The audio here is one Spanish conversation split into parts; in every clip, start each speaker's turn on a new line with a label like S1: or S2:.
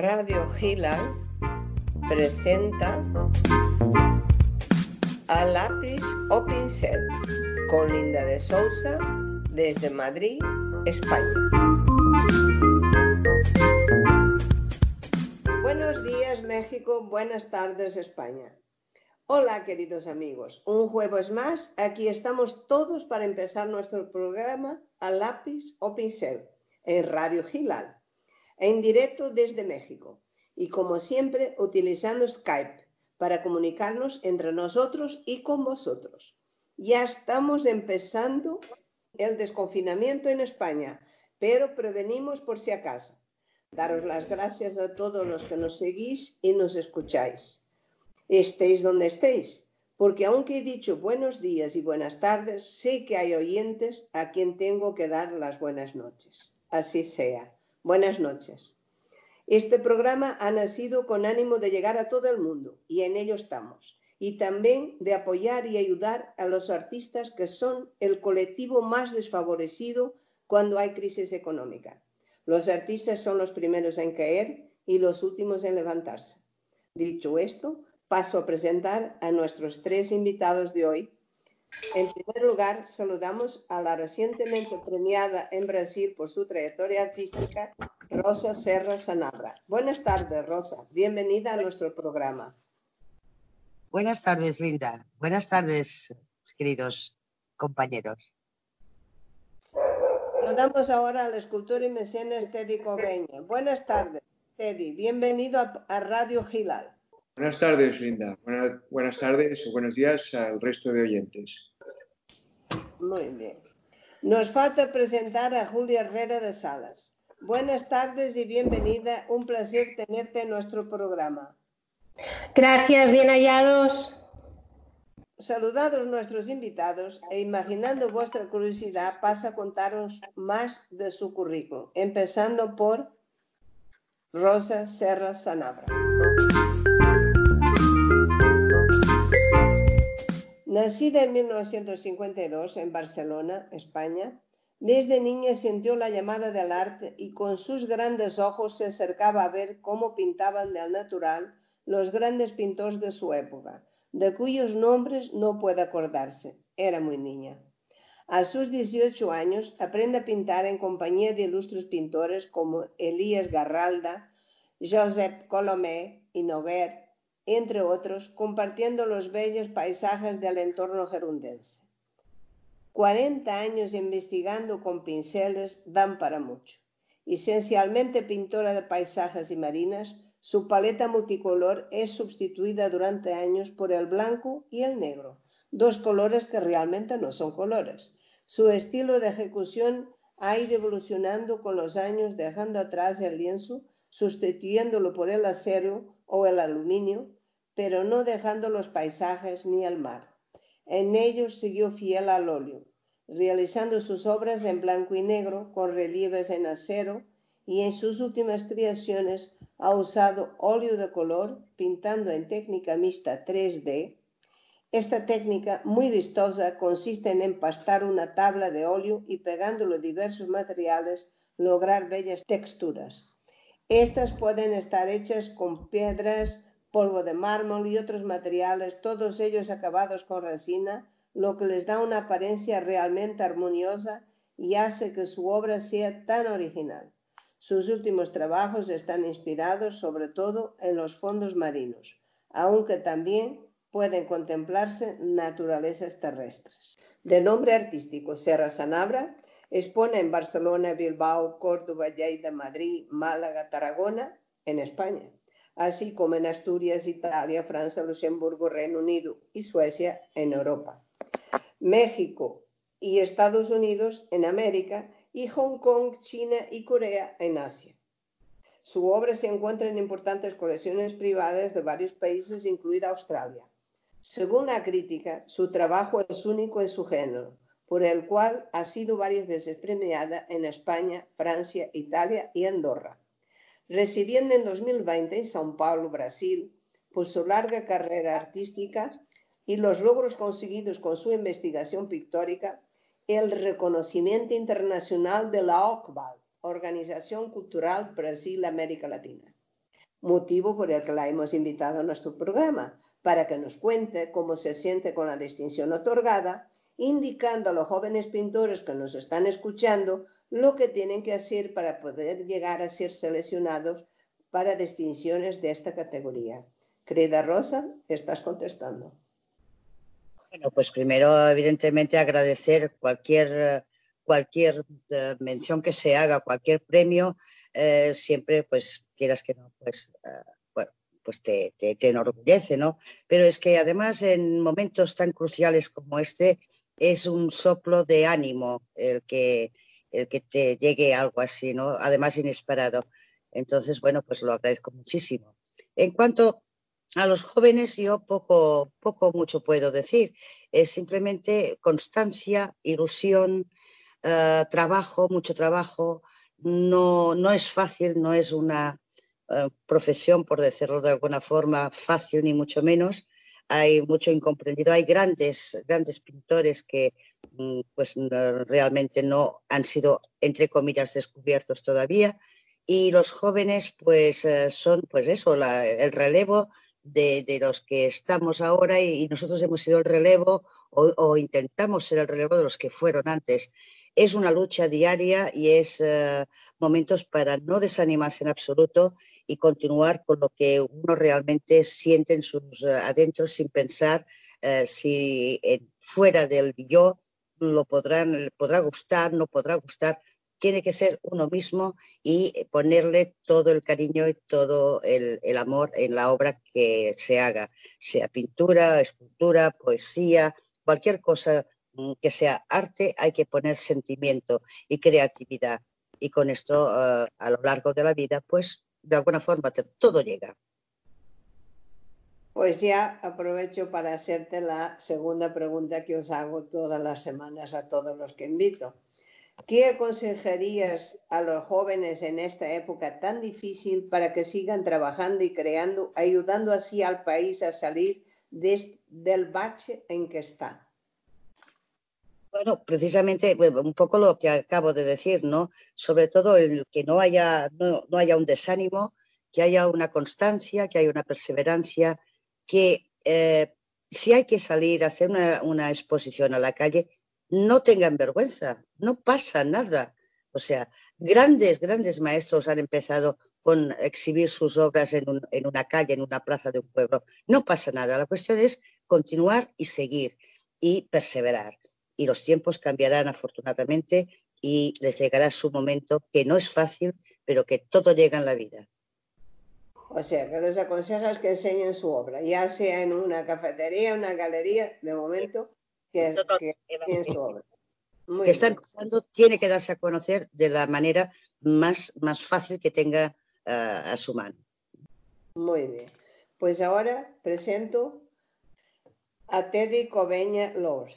S1: Radio Gila presenta a lápiz o pincel con Linda de Sousa desde Madrid, España. Buenos días México, buenas tardes España. Hola queridos amigos, un jueves más, aquí estamos todos para empezar nuestro programa a lápiz o pincel en Radio Gilal en directo desde México y como siempre utilizando Skype para comunicarnos entre nosotros y con vosotros. Ya estamos empezando el desconfinamiento en España, pero prevenimos por si acaso. Daros las gracias a todos los que nos seguís y nos escucháis. Estéis donde estéis, porque aunque he dicho buenos días y buenas tardes, sé que hay oyentes a quien tengo que dar las buenas noches. Así sea. Buenas noches. Este programa ha nacido con ánimo de llegar a todo el mundo y en ello estamos. Y también de apoyar y ayudar a los artistas que son el colectivo más desfavorecido cuando hay crisis económica. Los artistas son los primeros en caer y los últimos en levantarse. Dicho esto, paso a presentar a nuestros tres invitados de hoy en primer lugar, saludamos a la recientemente premiada en Brasil por su trayectoria artística, Rosa Serra Sanabra. Buenas tardes, Rosa. Bienvenida a nuestro programa.
S2: Buenas tardes, Linda. Buenas tardes, queridos compañeros.
S1: Saludamos ahora al escultor y mecenas Teddy Cobeña. Buenas tardes, Teddy. Bienvenido a, Radio Gilal.
S3: Buenas tardes, Linda. Buenas, tardes o buenos días al resto de oyentes.
S1: Muy bien. Nos falta presentar a Julia Herrera de Salas. Buenas tardes y bienvenida. Un placer tenerte en nuestro programa.
S4: Gracias, bien hallados.
S1: Saludados nuestros invitados e imaginando vuestra curiosidad, pasa a contaros más de su currículum, empezando por Rosa Serra Sanabra. Nacida en 1952 en Barcelona, España, desde niña sintió la llamada del arte y con sus grandes ojos se acercaba a ver cómo pintaban de al natural los grandes pintores de su época, de cuyos nombres no puede acordarse. Era muy niña. A sus 18 años aprende a pintar en compañía de ilustres pintores como Elías Garralda, Josep Colomé y Noguer, entre otros, compartiendo los bellos paisajes del entorno gerundense. 40 años investigando con pinceles dan para mucho. Esencialmente pintora de paisajes y marinas, su paleta multicolor es sustituida durante años por el blanco y el negro, dos colores que realmente no son colores. Su estilo de ejecución ha ido evolucionando con los años, dejando atrás el lienzo, sustituyéndolo por el acero o el aluminio, pero no dejando los paisajes ni el mar. En ellos siguió fiel al óleo, realizando sus obras en blanco y negro con relieves en acero y en sus últimas creaciones ha usado óleo de color pintando en técnica mixta 3D. Esta técnica muy vistosa consiste en empastar una tabla de óleo y pegándolo diversos materiales lograr bellas texturas. Estas pueden estar hechas con piedras, polvo de mármol y otros materiales, todos ellos acabados con resina, lo que les da una apariencia realmente armoniosa y hace que su obra sea tan original. Sus últimos trabajos están inspirados sobre todo en los fondos marinos, aunque también pueden contemplarse naturalezas terrestres. De nombre artístico Serra Sanabra, expone en Barcelona, Bilbao, Córdoba, Lleida, Madrid, Málaga, Tarragona, en España así como en Asturias, Italia, Francia, Luxemburgo, Reino Unido y Suecia en Europa, México y Estados Unidos en América y Hong Kong, China y Corea en Asia. Su obra se encuentra en importantes colecciones privadas de varios países, incluida Australia. Según la crítica, su trabajo es único en su género, por el cual ha sido varias veces premiada en España, Francia, Italia y Andorra recibiendo en 2020 en São Paulo, Brasil, por su larga carrera artística y los logros conseguidos con su investigación pictórica, el reconocimiento internacional de la OCBAL, Organización Cultural Brasil-América Latina. motivo por el que la hemos invitado a nuestro programa, para que nos cuente cómo se siente con la distinción otorgada, indicando a los jóvenes pintores que nos están escuchando lo que tienen que hacer para poder llegar a ser seleccionados para distinciones de esta categoría. Querida Rosa, estás contestando.
S2: Bueno, pues primero, evidentemente, agradecer cualquier, cualquier eh, mención que se haga, cualquier premio, eh, siempre, pues, quieras que no, pues, eh, bueno, pues te, te, te, enorgullece, ¿no? Pero es que además en momentos tan cruciales como este, es un soplo de ánimo el que, el que te llegue algo así, ¿no? Además inesperado. Entonces, bueno, pues lo agradezco muchísimo. En cuanto a los jóvenes, yo poco, poco mucho puedo decir. Es simplemente constancia, ilusión, uh, trabajo, mucho trabajo. No, no es fácil, no es una uh, profesión, por decirlo de alguna forma, fácil ni mucho menos. Hay mucho incomprendido. Hay grandes, grandes pintores que pues realmente no han sido, entre comillas, descubiertos todavía. Y los jóvenes, pues uh, son, pues eso, la, el relevo de, los que estamos ahora y, nosotros hemos sido el relevo o, intentamos ser el relevo de los que fueron antes. Es una lucha diaria y es uh, momentos para no desanimarse en absoluto y continuar con lo que uno realmente siente en sus uh, adentros sin pensar si fuera del yo lo podrán, podrá gustar, no podrá gustar, tiene que ser uno mismo y ponerle todo el cariño y todo el, amor en la obra que se haga, sea pintura, escultura, poesía, cualquier cosa mm, que sea arte, hay que poner sentimiento y creatividad. Y con esto, uh, a lo largo de la vida, pues de alguna forma todo llega.
S1: Pues ya aprovecho para hacerte la segunda pregunta que os hago todas las semanas a todos los que invito. ¿Qué aconsejarías a los jóvenes en esta época tan difícil para que sigan trabajando y creando, ayudando así al país a salir de, del bache en que está?
S2: Bueno, precisamente un poco lo que acabo de decir, ¿no? Sobre todo el que no haya, no, no haya un desánimo, que haya una constancia, que haya una perseverancia, que eh, si hay que salir a hacer una, exposición a la calle, no tengan vergüenza, no pasa nada. O sea, grandes, grandes maestros han empezado con exhibir sus obras en, en, una calle, en una plaza de un pueblo. No pasa nada. La cuestión es continuar y seguir y perseverar. Y los tiempos cambiarán afortunadamente y les llegará su momento, que no es fácil, pero que todo llega en la vida.
S1: O sea, que les aconsejas que enseñen su obra, ya sea en una cafetería, una galería, de momento, que, que, que su obra.
S2: Muy que está empezando, tiene que darse a conocer de la manera más, más fácil que tenga uh, a su mano.
S1: Muy bien. Pues ahora presento a Teddy Coveña Lord.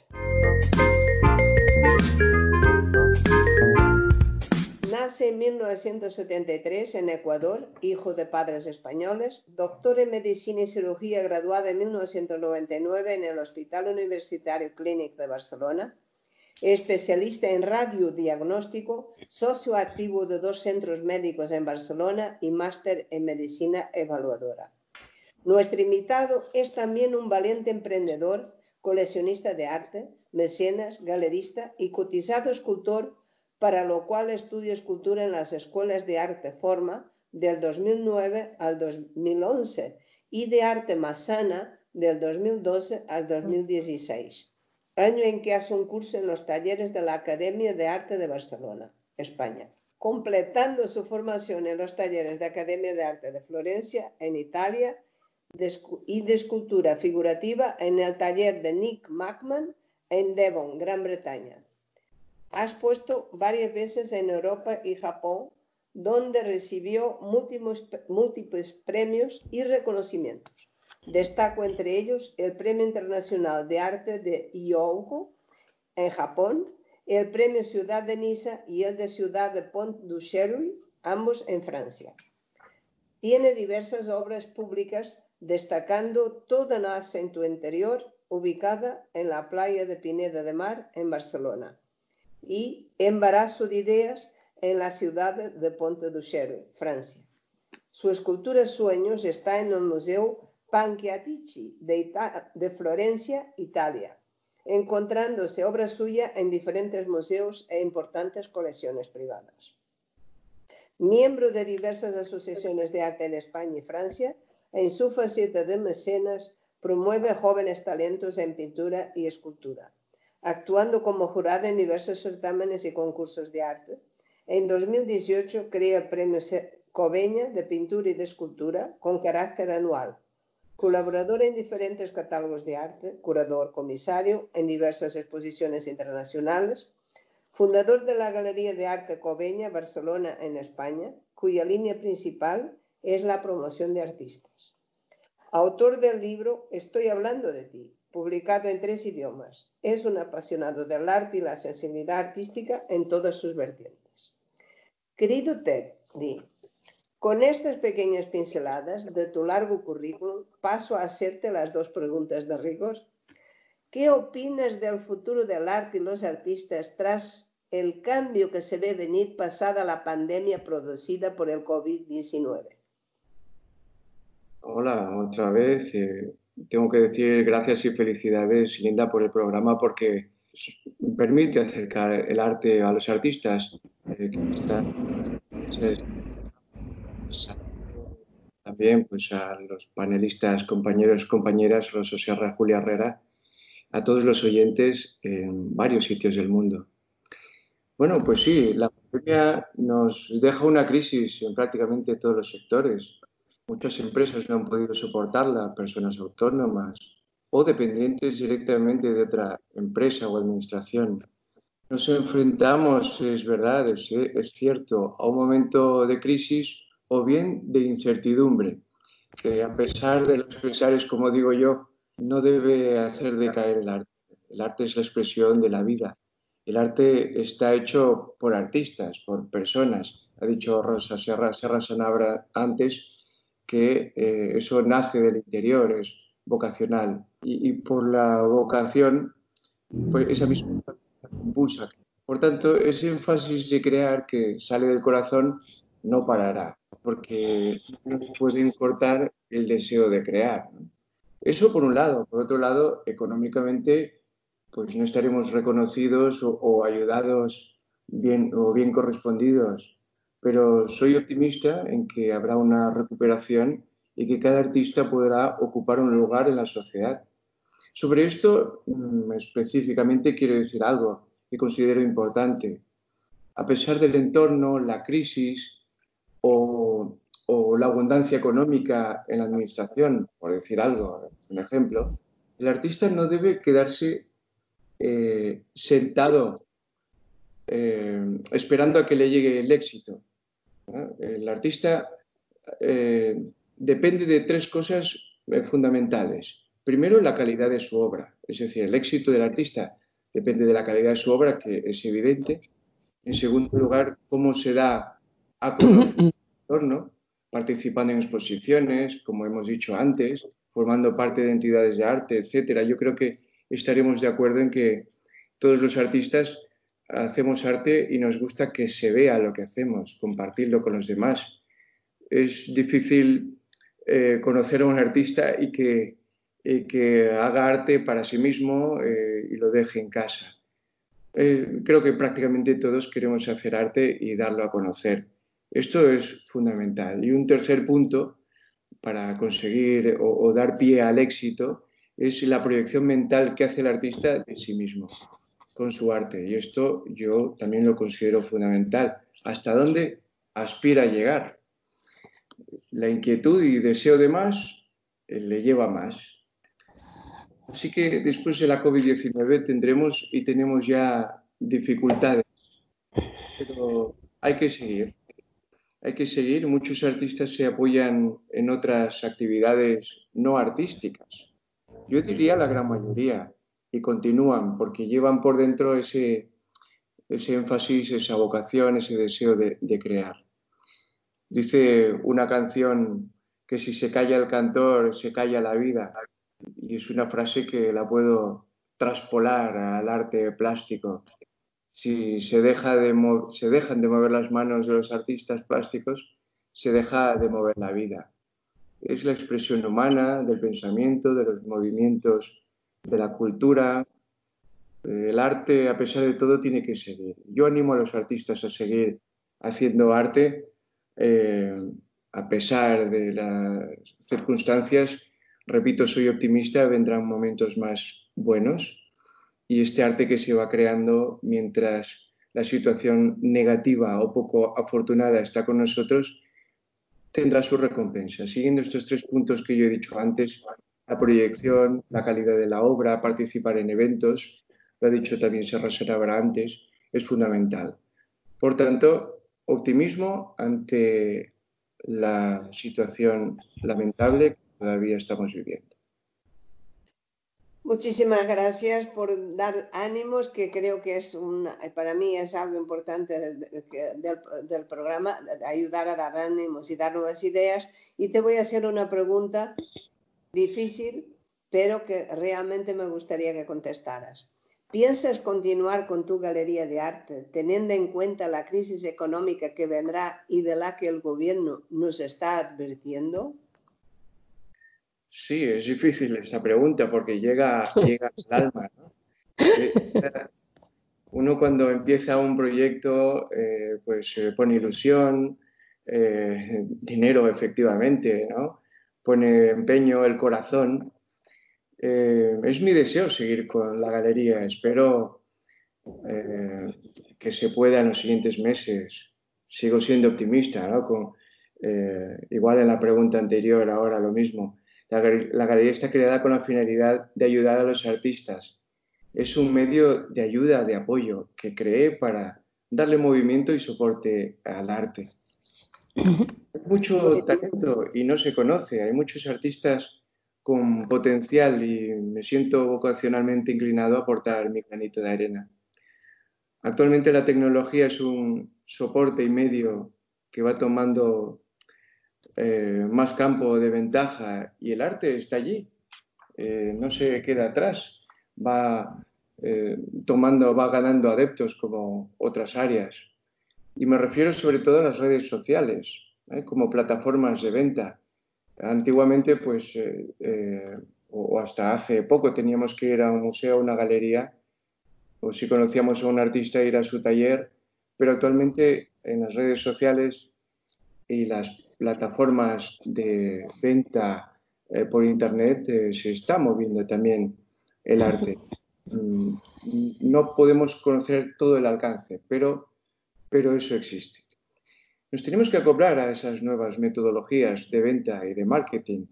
S1: Nace en 1973 en Ecuador, hijo de padres españoles, doctor en medicina y cirugía graduada en 1999 en el Hospital Universitario Clínic de Barcelona, especialista en radiodiagnóstico, socio activo de dos centros médicos en Barcelona y máster en medicina evaluadora. Nuestro invitado es también un valiente emprendedor, coleccionista de arte, mecenas, galerista y cotizado escultor para lo cual estudió escultura en las escuelas de arte Forma del 2009 al 2011 y de arte Masana del 2012 al 2016, año en que hace un curso en los talleres de la Academia de Arte de Barcelona, España, completando su formación en los talleres de Academia de Arte de Florencia, en Italia, y de escultura figurativa en el taller de Nick Mackman en Devon, Gran Bretaña. Ha expuesto varias veces en Europa y Japón, donde recibió múltiples, premios y reconocimientos. Destaco entre ellos el Premio Internacional de Arte de Hyōgo en Japón, el Premio Ciudad de Niza y el de Ciudad de Pont du Cherry, ambos en Francia. Tiene diversas obras públicas, destacando toda Nasa en tu interior, ubicada en la playa de Pineda de Mar, en Barcelona y Embarazo de Ideas en la ciudad de Ponte du Cherry, Francia. Su escultura Sueños está en el Museo Pancchiatici de, de Florencia, Italia, encontrándose obra suya en diferentes museos e importantes colecciones privadas. Miembro de diversas asociaciones de arte en España y Francia, en su faceta de mecenas promueve jóvenes talentos en pintura y escultura, actuando como jurada en diversos certámenes y concursos de arte. En 2018 crea el Premio Coveña de Pintura y de Escultura con carácter anual. Colaborador en diferentes catálogos de arte, curador comisario en diversas exposiciones internacionales, fundador de la Galería de Arte Coveña, Barcelona, en España, cuya línea principal es la promoción de artistas. Autor del libro Estoy hablando de ti, publicado en tres idiomas. Es un apasionado del arte y la sensibilidad artística en todas sus vertientes. Querido Ted, con estas pequeñas pinceladas de tu largo currículum paso a hacerte las dos preguntas de rigor ¿Qué opinas del futuro del arte y los artistas tras el cambio que se ve venir pasada la pandemia producida por el COVID-19?
S3: Hola, otra vez. Eh, tengo que decir gracias y felicidades, Linda, por el programa porque permite acercar el arte a los artistas eh, también pues a los panelistas, compañeros, compañeras, Rosa Sierra, Julia Herrera, a todos los oyentes en varios sitios del mundo. Bueno, pues sí, la pandemia nos deja una crisis en prácticamente todos los sectores. Muchas empresas no han podido soportarla, personas autónomas o dependientes directamente de otra empresa o administración. Nos enfrentamos, es verdad, es, es cierto, a un momento de crisis o bien de incertidumbre, que a pesar de los pesares, como digo yo, no debe hacer decaer el arte. El arte es la expresión de la vida. El arte está hecho por artistas, por personas. Ha dicho Rosa Serra, Serra Sanabra antes que eh, eso nace del interior, es vocacional. Y, por la vocación, pues esa misma impulsa. Por tanto, ese énfasis de crear que sale del corazón no parará, porque no se puede cortar el deseo de crear. Eso por un lado. Por otro lado, económicamente, pues no estaremos reconocidos o, ayudados bien, o bien correspondidos. Pero soy optimista en que habrá una recuperación y que cada artista podrá ocupar un lugar en la sociedad. Sobre esto mm, específicamente quiero decir algo que considero importante. A pesar del entorno, la crisis o o la abundancia económica en la administración, por decir algo, un ejemplo, el artista no debe quedarse eh, sentado eh, esperando a que le llegue el éxito. El artista eh, depende de tres cosas fundamentales. Primero, la calidad de su obra, es decir, el éxito del artista depende de la calidad de su obra, que es evidente. En segundo lugar, cómo se da a conocer el entorno participando en exposiciones, como hemos dicho antes, formando parte de entidades de arte, etcétera. Yo creo que estaremos de acuerdo en que todos los artistas hacemos arte y nos gusta que se vea lo que hacemos, compartirlo con los demás. Es difícil eh, conocer a un artista y que, que, haga arte para sí mismo eh, y lo deje en casa. Eh, creo que prácticamente todos queremos hacer arte y darlo a conocer. Esto es fundamental. Y un tercer punto para conseguir o, dar pie al éxito es la proyección mental que hace el artista de sí mismo con su arte. Y esto yo también lo considero fundamental. ¿Hasta dónde aspira a llegar? La inquietud y deseo de más eh, le lleva más. Así que después de la COVID-19 tendremos y tenemos ya dificultades, pero hay que seguir hay que seguir. Muchos artistas se apoyan en otras actividades no artísticas. Yo diría la gran mayoría y continúan porque llevan por dentro ese, ese énfasis, esa vocación, ese deseo de, de crear. Dice una canción que si se calla el cantor, se calla la vida. Y es una frase que la puedo traspolar al arte plástico si se, deja de se dejan de mover las manos de los artistas plásticos, se deja de mover la vida. Es la expresión humana del pensamiento, de los movimientos de la cultura. El arte, a pesar de todo, tiene que seguir. Yo animo a los artistas a seguir haciendo arte eh, a pesar de las circunstancias. Repito, soy optimista, vendrán momentos más buenos y este arte que se va creando mientras la situación negativa o poco afortunada está con nosotros, tendrá su recompensa. Siguiendo estos tres puntos que yo he dicho antes, la proyección, la calidad de la obra, participar en eventos, lo ha dicho también Serra Serabra antes, es fundamental. Por tanto, optimismo ante la situación lamentable que todavía estamos viviendo.
S1: Muchísimas gracias por dar ánimos, que creo que es un, para mí es algo importante del, programa, ayudar a dar ánimos y dar nuevas ideas. Y te voy a hacer una pregunta difícil, pero que realmente me gustaría que contestaras. ¿Piensas continuar con tu galería de arte teniendo en cuenta la crisis económica que vendrá y de la que el gobierno nos está advirtiendo?
S3: Sí, es difícil esta pregunta porque llega, llega al alma. Uno cuando empieza un proyecto, eh, pues pone ilusión, eh, dinero efectivamente, ¿no? Pone empeño, el corazón. Eh, es mi deseo seguir con la galería. Espero que se pueda en los siguientes meses. Sigo siendo optimista, ¿no? Con, igual en la pregunta anterior, ahora lo mismo la, galería está creada con la finalidad de ayudar a los artistas. Es un medio de ayuda, de apoyo, que creé para darle movimiento y soporte al arte. Hay mucho talento y no se conoce. Hay muchos artistas con potencial y me siento vocacionalmente inclinado a aportar mi granito de arena. Actualmente la tecnología es un soporte y medio que va tomando eh, más campo de ventaja y el arte está allí, eh, no se queda atrás, va eh, tomando, va ganando adeptos como otras áreas. Y me refiero sobre todo a las redes sociales, como plataformas de venta. Antiguamente, pues, o hasta hace poco, teníamos que ir a un museo, a una galería, o si conocíamos a un artista, ir a su taller, pero actualmente en las redes sociales y las plataformas de venta eh, por Internet eh, se está moviendo también el arte. Mm, no podemos conocer todo el alcance, pero, pero eso existe. Nos tenemos que acoplar a esas nuevas metodologías de venta y de marketing.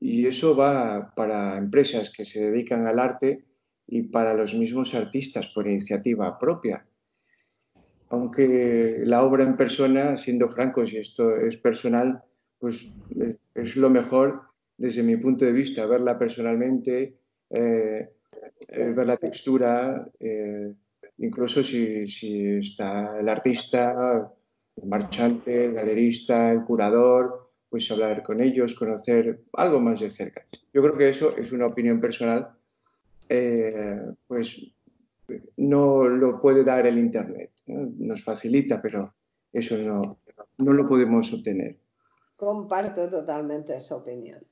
S3: Y eso va para empresas que se dedican al arte y para los mismos artistas por iniciativa propia aunque la obra en persona, siendo francos, y esto es personal, pues es lo mejor desde mi punto de vista, verla personalmente, eh, eh, ver la textura, eh, incluso si, está el artista, el marchante, el galerista, el curador, pues hablar con ellos, conocer algo más de cerca. Yo creo que eso es una opinión personal, pues no lo puede dar el Internet. Nos facilita, pero eso no, no lo podemos obtener.
S1: Comparto totalmente esa opinión.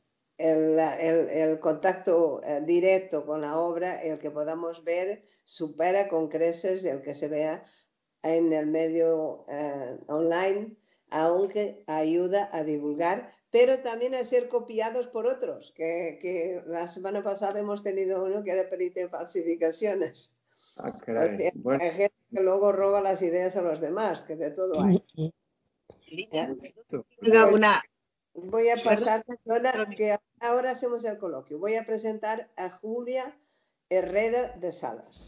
S1: El, el, contacto eh, directo con la obra, el que podamos ver, supera con creces el que se vea en el medio eh, online, aunque ayuda a divulgar, pero también a ser copiados por otros, que, que la semana pasada hemos tenido uno que era perito en falsificaciones.
S3: Ah, Hay
S1: gente que luego roba las ideas a los demás, que de todo hay. Voy a pasar, que ahora hacemos el coloquio. Voy a presentar a Julia Herrera de Salas.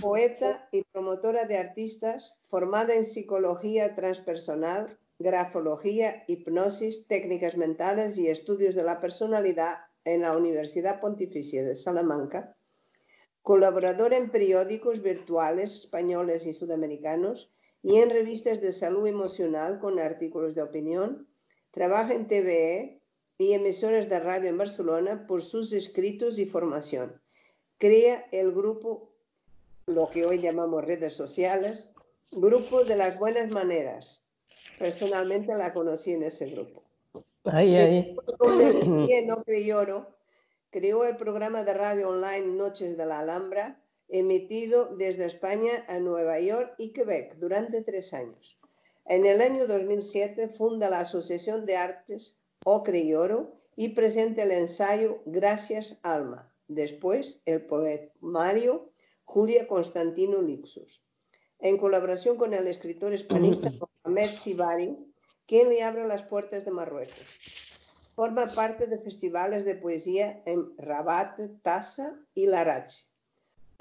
S1: Poeta y promotora de artistas, formada en psicología transpersonal, grafología, hipnosis, técnicas mentales y estudios de la personalidad en la Universidad Pontificia de Salamanca, colaboradora en periódicos virtuales españoles y sudamericanos y en revistas de salud emocional con artículos de opinión, trabaja en TVE y emisoras de radio en Barcelona por sus escritos y formación. Crea el grupo lo que hoy llamamos redes sociales, Grupo de las Buenas Maneras. Personalmente la conocí en ese grupo.
S4: Ahí, ahí.
S1: no Crioro creó el programa de radio online Noches de la Alhambra, emitido desde España a Nueva York y Quebec durante tres años. En el año 2007 funda la Asociación de Artes Ocre y Oro y presenta el ensayo Gracias Alma. Después, el poemario Julia Constantino Lixus en colaboración con el escritor hispanista Mohamed Sibari, quien le abre las puertas de Marruecos. Forma parte de festivales de poesía en Rabat, Tassa y Larache,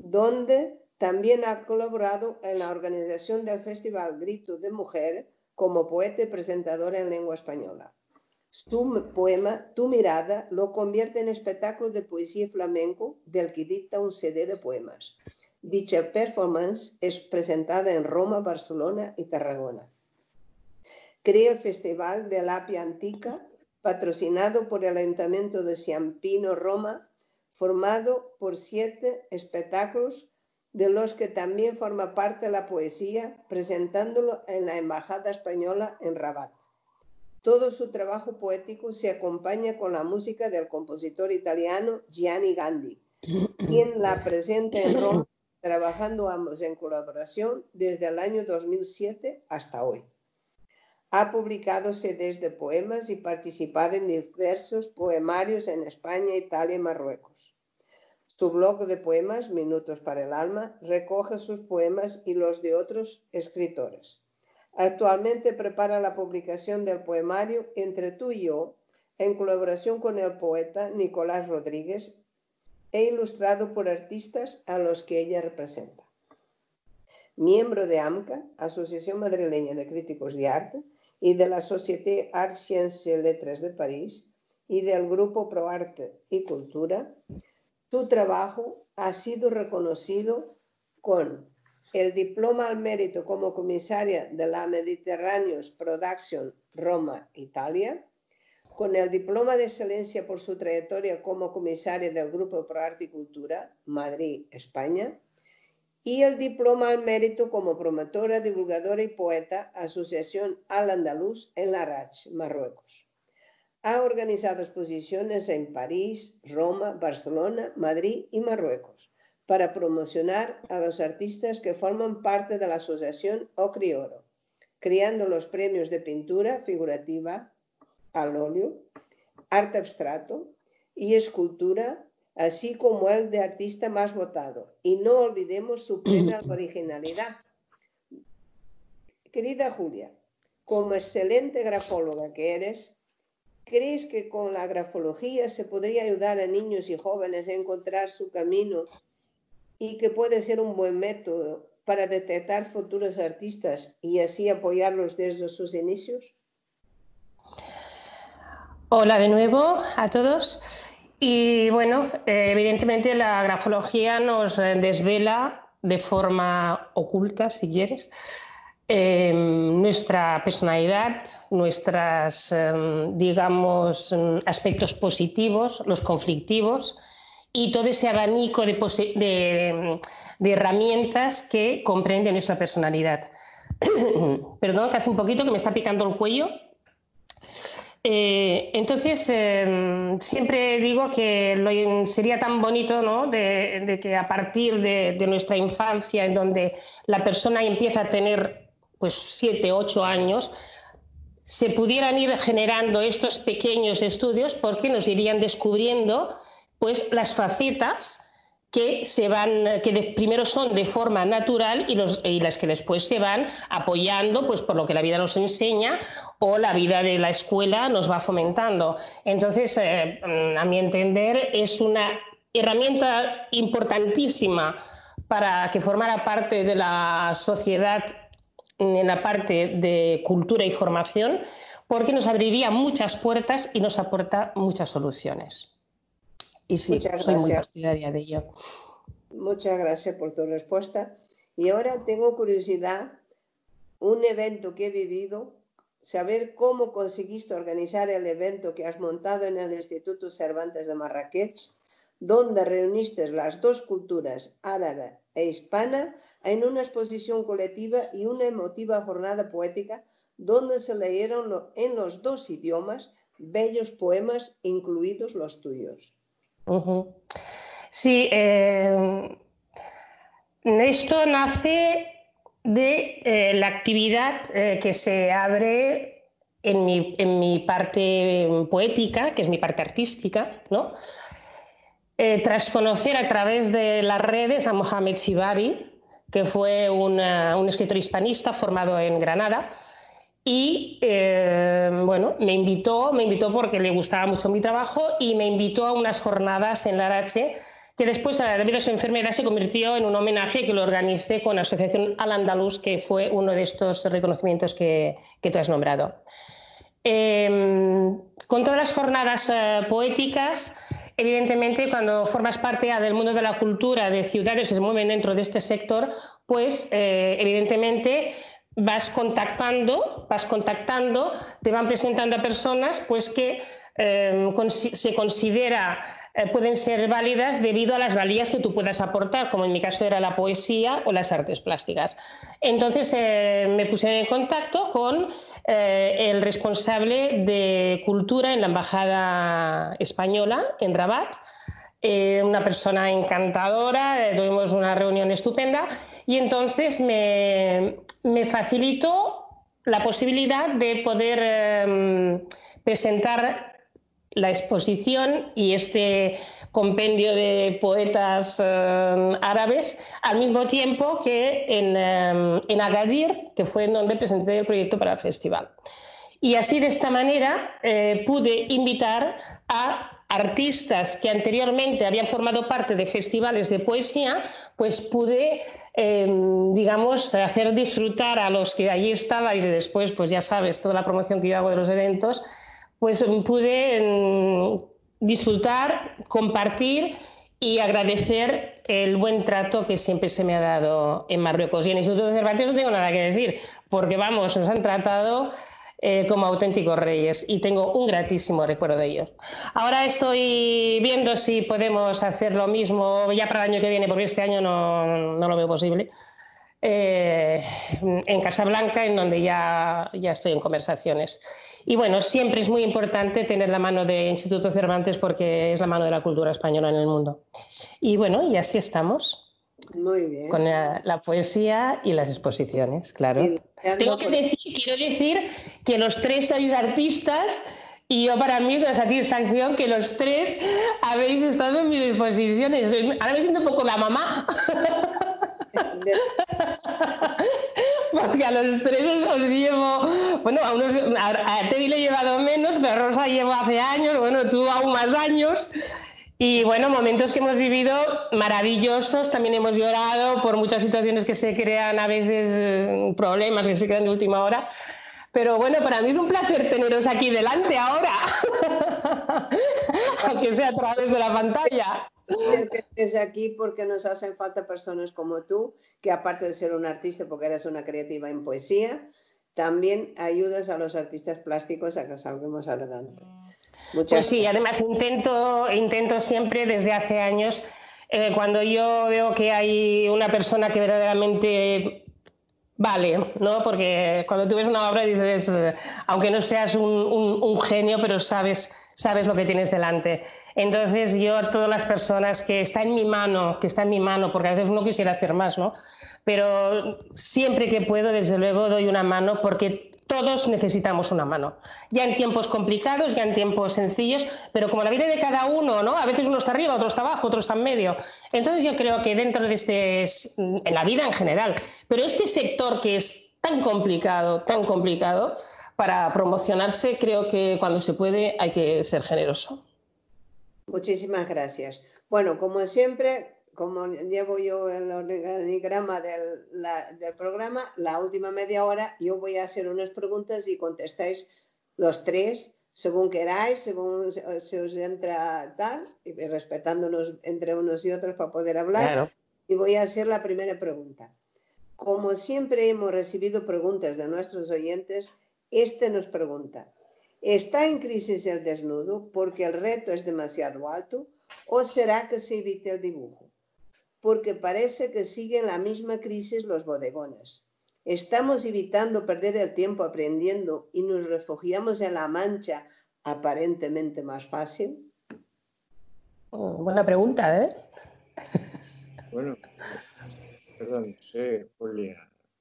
S1: donde también ha colaborado en la organización del Festival Grito de Mujer como poeta y presentadora en lengua española. Su poema Tu mirada lo convierte en espectáculo de poesía flamenco del que dicta un CD de poemas. Dicha performance es presentada en Roma, Barcelona y Tarragona. Crea el Festival de Apia Antica, patrocinado por el Ayuntamiento de Ciampino, Roma, formado por siete espectáculos de los que también forma parte la poesía, presentándolo en la Embajada Española en Rabat. Todo su trabajo poético se acompaña con la música del compositor italiano Gianni Gandhi, quien la presenta en Roma trabajando ambos en colaboración desde el año 2007 hasta hoy. Ha publicado CDs de poemas y participado en diversos poemarios en España, Italia y Marruecos. Su blog de poemas, Minutos para el Alma, recoge sus poemas y los de otros escritores. Actualmente prepara la publicación del poemario Entre tú y yo, en colaboración con el poeta Nicolás Rodríguez e ilustrado por artistas a los que ella representa. Miembro de AMCA, Asociación Madrileña de Críticos de Arte, y de la Société Arts Sciences et Lettres de París y del Grupo Pro Arte y Cultura, su trabajo ha sido reconocido con el diploma al mérito como comisaria de la Mediterraneous Production Roma, Italia, con el diploma de excelencia por su trayectoria como comisaria del Grupo Pro Arte y Cultura, Madrid, España, y el diploma al mérito como promotora, divulgadora y poeta, Asociación Al Andaluz en Larach, Marruecos. Ha organizado exposiciones en París, Roma, Barcelona, Madrid y Marruecos para promocionar a los artistas que forman parte de la Asociación Ocrioro, creando los premios de pintura figurativa, al óleo, arte abstrato y escultura, así como el de artista más votado. Y no olvidemos su plena originalidad. Querida Julia, como excelente grafóloga que eres, ¿crees que con la grafología se podría ayudar a niños y jóvenes a encontrar su camino y que puede ser un buen método para detectar futuros artistas y así apoyarlos desde sus inicios?
S4: Hola de nuevo a todos. Y bueno, eh, evidentemente la grafología nos eh, desvela de forma oculta, si quieres, em, nuestra personalidad, nuestros, digamos, aspectos positivos, los conflictivos y todo ese abanico de, de herramientas que comprende nuestra personalidad. Perdón, que hace un poquito que me está picando el cuello. Eh, entonces, em, siempre digo que sería tan bonito ¿no? de, que a partir de, nuestra infancia, en donde la persona empieza a tener pues siete, ocho años, se pudieran ir generando estos pequeños estudios porque nos irían descubriendo pues las facetas que se van, que primero son de forma natural y, los, y, las que después se van apoyando, pues por lo que la vida nos enseña o la vida de la escuela nos va fomentando. Entonces, eh, a mi entender, es una herramienta importantísima para que formara parte de la sociedad en la parte de cultura y formación, porque nos abriría muchas puertas y nos aporta muchas soluciones. Y sí, Muchas soy gracias. muy partidaria de ello.
S1: Muchas gracias por tu respuesta. Y ahora tengo curiosidad, un evento que he vivido, saber cómo conseguiste organizar el evento que has montado en el Instituto Cervantes de Marrakech donde reuniste las dos culturas, árabe e hispana, en una exposición colectiva y una emotiva jornada poética donde se leyeron en los dos idiomas bellos poemas, incluidos los tuyos.
S4: Sí, eh, esto nace de eh, la actividad eh, que se abre en mi, en mi, parte poética, que es mi parte artística, ¿no? tras conocer a través de las redes a Mohamed Sibari, que fue un escritor hispanista formado en Granada, y eh, bueno, me invitó, me invitó porque le gustaba mucho mi trabajo y me invitó a unas jornadas en Larache que después, a su enfermedad, se convirtió en un homenaje que lo organicé con la Asociación Al Andaluz, que fue uno de estos reconocimientos que, que tú has nombrado. Em, con todas las jornadas eh, poéticas, evidentemente, cuando formas parte del mundo de la cultura, de ciudades que se mueven dentro de este sector, pues eh, evidentemente vas contactando, vas contactando, te van presentando a personas pues que eh, se considera eh, pueden ser válidas debido a las valías que tú puedas aportar, como en mi caso era la poesía o las artes plásticas. Entonces eh, me puse en contacto con el responsable de cultura en la Embajada Española en Rabat, eh, una persona encantadora, eh, tuvimos una reunión estupenda y entonces me, facilitó la posibilidad de poder em, presentar la exposición y este compendio de poetas em, árabes al mismo tiempo que en, em, en, Agadir, que fue en donde presenté el proyecto para el festival. Y así de esta manera eh, pude invitar a artistas que anteriormente habían formado parte de festivales de poesía, pues pude, em, digamos, hacer disfrutar a los que allí estabais y después, pues ya sabes, toda la promoción que yo hago de los eventos, pues pude em, disfrutar, compartir y agradecer el buen trato que siempre se me ha dado en Marruecos. Y en el Instituto de Cervantes no tengo nada que decir, porque vamos, nos han tratado eh, como auténticos reyes y tengo un gratísimo recuerdo de ellos. Ahora estoy viendo si podemos hacer lo mismo ya para el año que viene, porque este año no, no lo veo posible. Eh, en Casablanca, en donde ya, ya estoy en conversaciones. Y bueno, siempre es muy importante tener la mano de Instituto Cervantes porque es la mano de la cultura española en el mundo. Y bueno, y así estamos.
S1: Muy bien.
S4: Con la, poesía y las exposiciones, claro. Tengo que decir, quiero decir que los tres sois artistas y yo para mí es una satisfacción que los tres habéis estado en mis exposiciones. Ahora me siento un poco la mamá. Porque a los tres os, llevo, bueno, a, unos, a, a Teddy le he llevado menos, pero Rosa lleva hace años, bueno, tú aún más años. Y bueno, momentos que hemos vivido maravillosos, también hemos llorado por muchas situaciones que se crean a veces, eh, problemas que se crean de última hora. Pero bueno, para mí es un placer teneros aquí delante ahora, aunque sea a través de la pantalla.
S1: Desde aquí porque nos hacen falta personas como tú, que aparte de ser un artista, porque eres una creativa en poesía, también ayudas a los artistas plásticos a que salgamos adelante.
S4: Pues sí, además intento, intento siempre desde hace años, eh, cuando yo veo que hay una persona que verdaderamente vale, ¿no? Porque cuando tú ves una obra dices, aunque no seas un, genio, pero sabes, sabes lo que tienes delante. Entonces yo a todas las personas que está en mi mano, que está en mi mano, porque a veces uno quisiera hacer más, ¿no? Pero siempre que puedo, desde luego, doy una mano porque todos necesitamos una mano, ya en tiempos complicados, ya en tiempos sencillos, pero como la vida de cada uno, ¿no? A veces uno está arriba, otro está abajo, otro está en medio. Entonces yo creo que dentro de este, en la vida en general, pero este sector que es tan complicado, tan complicado, para promocionarse, creo que cuando se puede hay que ser generoso.
S1: Muchísimas gracias. Bueno, como siempre, como llevo yo el organigrama del, del, programa, la última media hora yo voy a hacer unas preguntas y contestáis los tres según queráis, según se os entra tal, y respetándonos entre unos y otros para poder hablar. Y voy a hacer la primera pregunta. Como siempre hemos recibido preguntas de nuestros oyentes, este nos pregunta, ¿está en crisis el desnudo porque el reto es demasiado alto ¿O será que se evite el dibujo? Porque parece que siguen la misma crisis los bodegones. ¿Estamos evitando perder el tiempo aprendiendo y nos refugiamos en la mancha aparentemente más fácil?
S4: Oh, buena pregunta, ¿eh?
S3: Bueno, perdón, sí, Julia,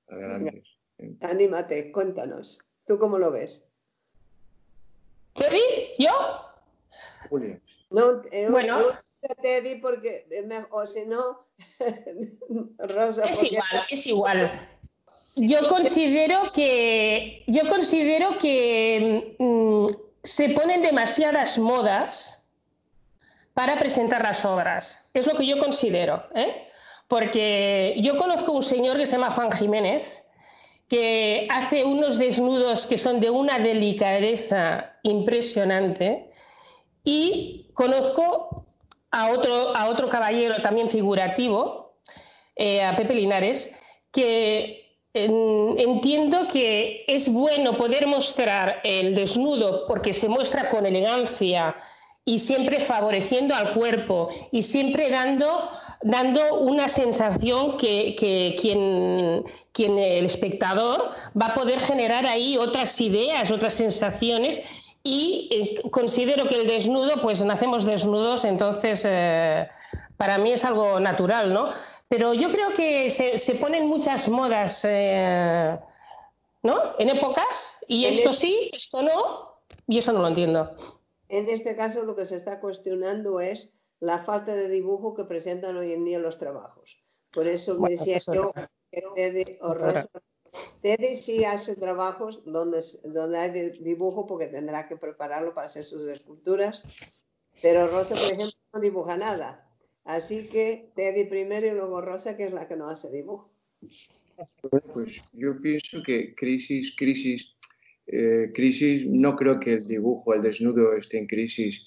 S3: adelante.
S1: Anímate, cuéntanos. ¿Tú cómo lo ves?
S4: ¿Teddy? ¿Yo?
S3: Julia.
S1: No, eh,
S4: Bueno.
S1: eh, Teddy porque, me- o si no, Rosa.
S4: Es
S1: porque-
S4: igual, es igual. Yo considero que, yo considero que mm, se ponen demasiadas modas para presentar las obras. Es lo que yo considero. ¿eh? Porque yo conozco un señor que se llama Juan Jiménez, que hace unos desnudos que son de una delicadeza impresionante, y conozco a otro, a otro caballero también figurativo, eh, a Pepe Linares, que en- entiendo que es bueno poder mostrar el desnudo porque se muestra con elegancia y siempre favoreciendo al cuerpo y siempre dando, dando una sensación que, que quien, quien el espectador va a poder generar ahí otras ideas, otras sensaciones y eh, considero que el desnudo, pues nacemos desnudos, entonces eh, para mí es algo natural, ¿no? Pero yo creo que se, se ponen muchas modas, eh, ¿no? En épocas, y
S1: En
S4: esto sí, esto no, y eso no lo entiendo.
S1: En este caso lo que se está cuestionando es la falta de dibujo que presentan hoy en día los trabajos. Por eso me
S4: Bueno,
S1: decía
S4: eso es
S1: yo que. Rosa, Teddy sí hace trabajos donde, donde hay dibujo porque tendrá que prepararlo para hacer sus esculturas, pero Rosa, por ejemplo, no dibuja nada. Así que Teddy primero y luego Rosa, que es la que no hace dibujo.
S3: Pues yo pienso que crisis, crisis, eh, crisis, no creo que el dibujo, el desnudo esté en crisis.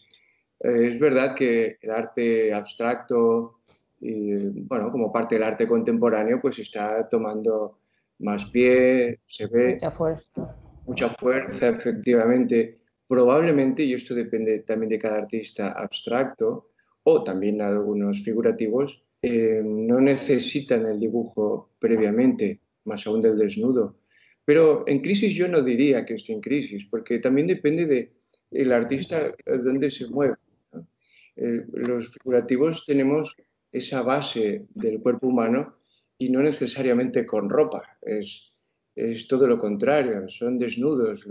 S3: Eh, es verdad que el arte abstracto, bueno, como parte del arte contemporáneo, pues está tomando más pie, se ve
S4: Mucha fuerza.
S3: mucha fuerza, efectivamente. Probablemente, y esto depende también de cada artista abstracto o también algunos figurativos, eh, no necesitan el dibujo previamente, más aún del desnudo. Pero en crisis yo no diría que esté en crisis, porque también depende de el artista dónde se mueve. ¿no? Eh, los figurativos tenemos esa base del cuerpo humano y no necesariamente con ropa. Es, es todo lo contrario, son desnudos.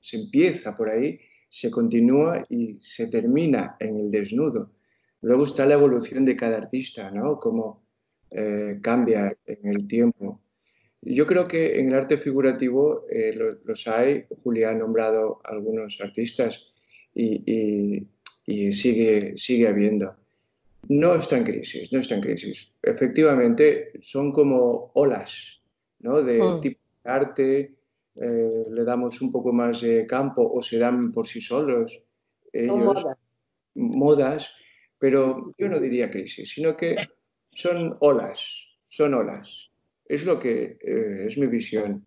S3: se empieza por ahí, se continúa y se termina en el desnudo. Luego está la evolución de cada artista, ¿no? Cómo eh, cambia en el tiempo. Yo creo que en el arte figurativo eh, lo- los hay. Julia ha nombrado algunos artistas y, y- y sigue, sigue habiendo. No está en crisis, no está en crisis. Efectivamente, son como olas, ¿no? De
S4: Mm.
S3: tipo de arte, eh, le damos un poco más de campo o se dan por sí solos ellos,
S1: modas.
S3: modas, pero yo no diría crisis, sino que son olas, son olas. Es lo que eh, es mi visión.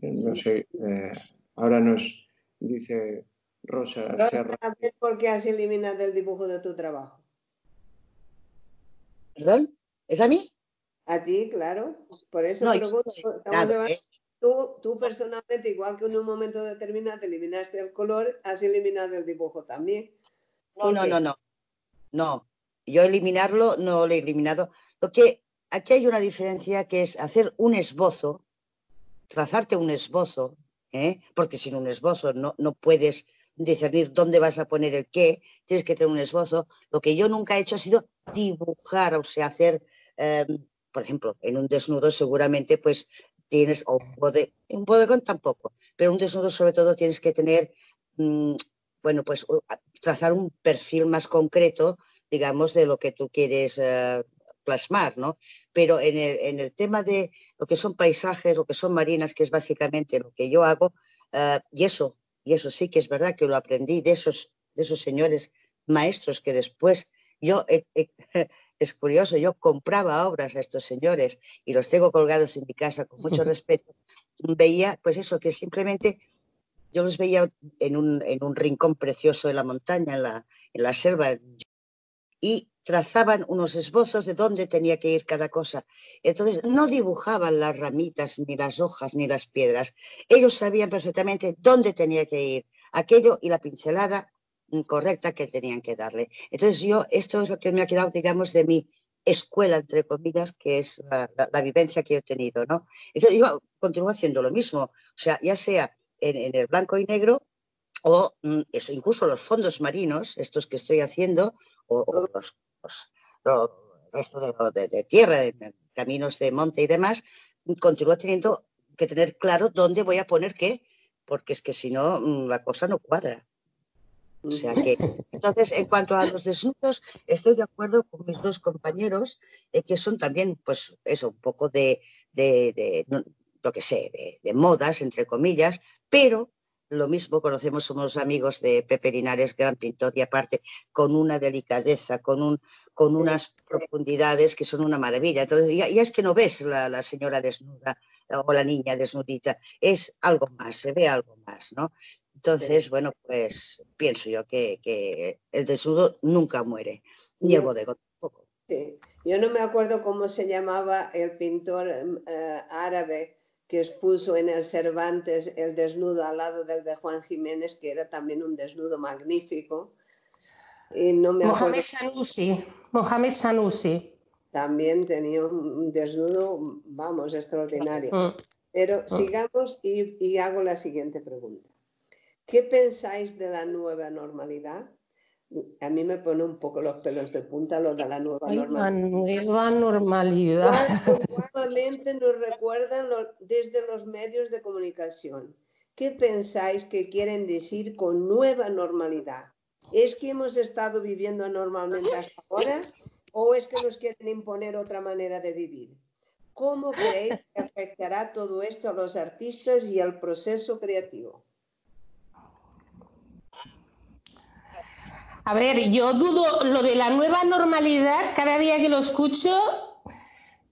S3: Eh, No sé, eh, ahora nos dice Rosa Serra.
S1: ¿por qué has eliminado el dibujo de tu trabajo?
S2: ¿Perdón? ¿Es a mí?
S1: A ti, claro. Por eso
S2: No,
S1: pregunto.
S2: ¿eh?
S1: Tú, tú personalmente, igual que en un momento determinado eliminaste el color, has eliminado el dibujo también.
S2: No,
S1: ¿Por
S2: no, no, no. No. Yo eliminarlo no lo he eliminado. Lo que aquí hay una diferencia que es hacer un esbozo, trazarte un esbozo, ¿eh? porque sin un esbozo no, no puedes discernir dónde vas a poner el qué, tienes que tener un esbozo. Lo que yo nunca he hecho ha sido dibujar, o sea, hacer, eh, por ejemplo, en un desnudo seguramente pues tienes, o un, bode- un bodegón tampoco, pero un desnudo sobre todo tienes que tener, mm, bueno, pues trazar un perfil más concreto, digamos, de lo que tú quieres eh, plasmar, ¿no? Pero en el, en el tema de lo que son paisajes, lo que son marinas, que es básicamente lo que yo hago, eh, y eso, y eso sí que es verdad que lo aprendí de esos, de esos señores maestros que después yo, he- he- es curioso, yo compraba obras a estos señores y los tengo colgados en mi casa con mucho respeto, veía pues eso, que simplemente yo los veía en un, en un rincón precioso de la montaña, en la, en la selva, y trazaban unos esbozos de dónde tenía que ir cada cosa. Entonces, no dibujaban las ramitas, ni las hojas, ni las piedras. Ellos sabían perfectamente dónde tenía que ir aquello y la pincelada correcta que tenían que darle. Entonces, yo, esto es lo que me ha quedado, digamos, de mi escuela, entre comillas, que es la, vivencia que he tenido, ¿no? Entonces, yo continúo haciendo lo mismo, o sea, ya sea en, el blanco y negro o mm, eso, incluso los fondos marinos, estos que estoy haciendo, o, los, los, resto de, de, tierra, en caminos de monte y demás, continúo teniendo que tener claro dónde voy a poner qué, porque es que si no, mm, la cosa no cuadra. O sea que, entonces, en cuanto a los desnudos, estoy de acuerdo con mis dos compañeros, eh, que son también, pues, eso, un poco de, de, lo que sé, de, modas, entre comillas, pero lo mismo conocemos, somos amigos de Pepe Linares, gran pintor, y aparte con una delicadeza, con, un, con unas profundidades que son una maravilla. Entonces, ya, es que no ves la, la, señora desnuda o la niña desnudita, es algo más, se ve algo más, ¿no? Entonces, bueno, pues pienso yo que, el desnudo nunca muere, ni el bodegón tampoco.
S1: Sí. Yo no me acuerdo cómo se llamaba el pintor em, eh, árabe que expuso en el Cervantes el desnudo al lado del de Juan Jiménez, que era también un desnudo magnífico.
S4: Y no me Mohamed Sanusi. Mohamed Sanusi.
S1: También tenía un desnudo, vamos, extraordinario. Mm. Pero mm. sigamos y hago la siguiente pregunta. ¿Qué pensáis de la nueva normalidad? A mí me pone un poco los pelos de punta lo de la nueva normalidad.
S4: La nueva normalidad.
S1: Nuevamente nos recuerdan desde los medios de comunicación. ¿Qué pensáis que quieren decir con nueva normalidad? ¿Es que hemos estado viviendo normalmente hasta ahora o es que nos quieren imponer otra manera de vivir? ¿Cómo creéis que afectará todo esto a los artistas y al proceso creativo?
S4: A ver, yo dudo lo de la nueva normalidad, cada día que lo escucho,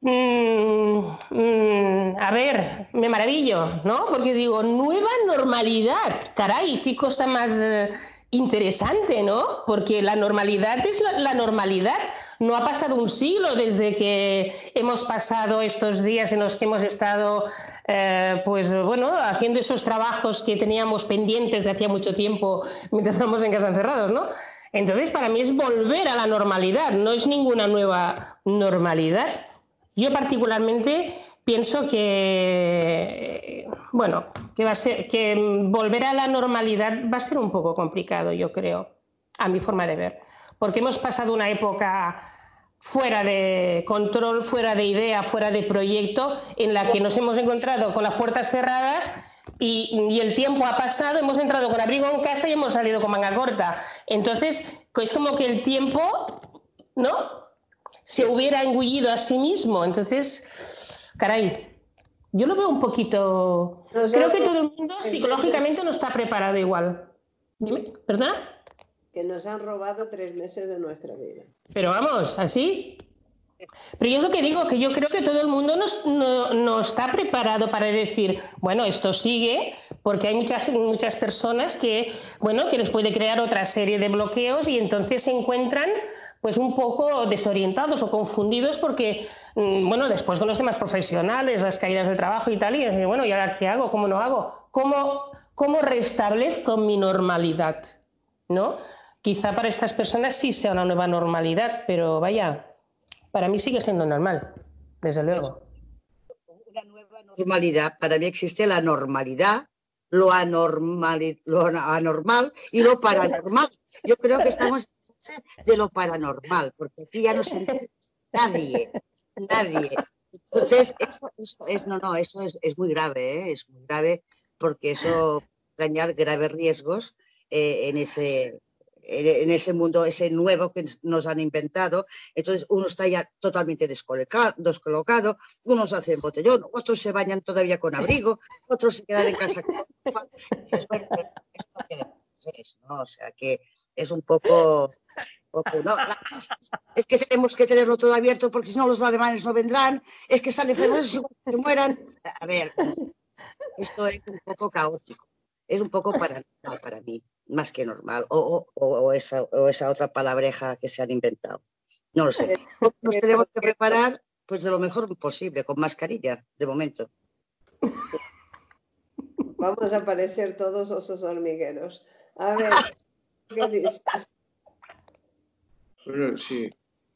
S4: mm, mm, a ver, me maravillo, ¿no? Porque digo, nueva normalidad, caray, qué cosa más... Eh, interesante, ¿no? Porque la normalidad es la, normalidad. No ha pasado un siglo desde que hemos pasado estos días en los que hemos estado, eh, pues bueno, haciendo esos trabajos que teníamos pendientes de hacía mucho tiempo mientras estábamos en casa encerrados, ¿no? Entonces, para mí es volver a la normalidad, no es ninguna nueva normalidad. Yo particularmente pienso que, bueno, que, va a volver a la normalidad va a ser un poco complicado, yo creo, a mi forma de ver, porque hemos pasado una época fuera de control, fuera de idea, fuera de proyecto, en la que nos hemos encontrado con las puertas cerradas y, el tiempo ha pasado, hemos entrado con abrigo en casa y hemos salido con manga corta. Entonces, es como que el tiempo, ¿no? Se hubiera engullido a sí mismo. Entonces, caray, yo lo veo un poquito... Creo que todo el mundo psicológicamente no está preparado igual. Dime, ¿perdona?
S1: Que nos han robado tres meses de nuestra vida.
S4: Pero vamos, así. Pero yo es lo que digo, que yo creo que todo el mundo no, está preparado para decir, bueno, esto sigue, porque hay muchas, muchas personas que, bueno, que les puede crear otra serie de bloqueos y entonces se encuentran pues un poco desorientados o confundidos porque, mm, bueno, después con los temas profesionales, las caídas del trabajo y tal, y decir, bueno, ¿y ahora qué hago? ¿Cómo no hago? ¿Cómo, cómo restablezco mi normalidad? ¿No? Quizá para estas personas sí sea una nueva normalidad, pero vaya, para mí sigue siendo normal, desde luego.
S2: Una nueva normalidad. Para mí existe la normalidad, lo anormal, y lo paranormal. Yo creo que estamos de lo paranormal, porque aquí ya no se nadie, nadie. Entonces, eso, es, no, no, eso es, muy grave, ¿eh? es muy grave porque eso dañar graves riesgos eh, en ese en ese mundo, ese nuevo que nos han inventado. Entonces uno está ya totalmente descolocado, unos hacen botellón, otros se bañan todavía con abrigo, otros se quedan en casa con... O sea que es un poco... es que tenemos que tenerlo todo abierto porque si no los alemanes no vendrán, es que están enfermos y se mueran. A ver, esto es un poco caótico. Es un poco paranormal para mí, más que normal, o, esa, o esa otra palabreja que se han inventado. No lo sé. Nos tenemos que preparar pues de lo mejor posible, con mascarilla, de momento.
S1: Vamos a parecer todos osos hormigueros. A ver, ¿qué dices?
S3: Bueno, sí.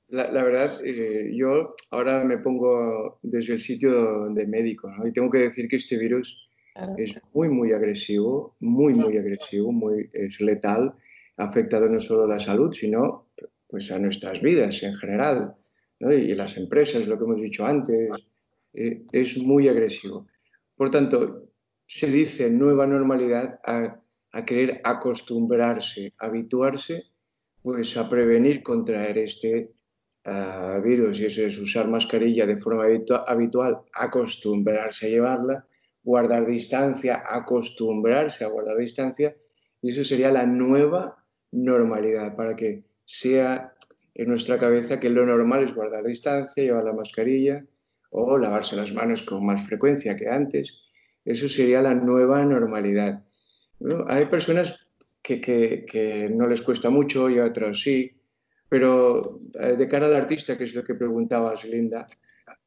S3: La, verdad, eh, yo ahora me pongo desde el sitio de médico, ¿no? Y tengo que decir que este virus es muy, muy agresivo, muy, muy agresivo, muy, es letal, ha afectado no solo a la salud, sino pues a nuestras vidas en general y las empresas, lo que hemos dicho antes, eh, es muy agresivo. Por tanto, se dice nueva normalidad a, querer acostumbrarse, habituarse, pues a prevenir contraer este ah, virus. Y eso es usar mascarilla de forma habitual, acostumbrarse a llevarla, guardar distancia, acostumbrarse a guardar distancia. Y eso sería la nueva normalidad para que sea en nuestra cabeza que lo normal es guardar distancia, llevar la mascarilla o lavarse las manos con más frecuencia que antes. Eso sería la nueva normalidad. hay personas que, no les cuesta mucho y a otras sí, pero eh, de cara al artista, que es lo que preguntabas, Linda,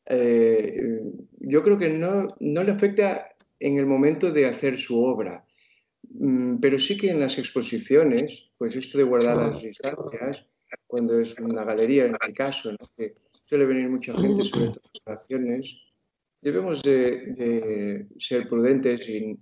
S3: eh, yo creo que no, no le afecta en el momento de hacer su obra, mm, pero sí que en las exposiciones, pues esto de guardar las distancias, cuando es una galería, en mi caso, en que suele venir mucha gente, sobre todo relaciones, debemos de, ser prudentes y,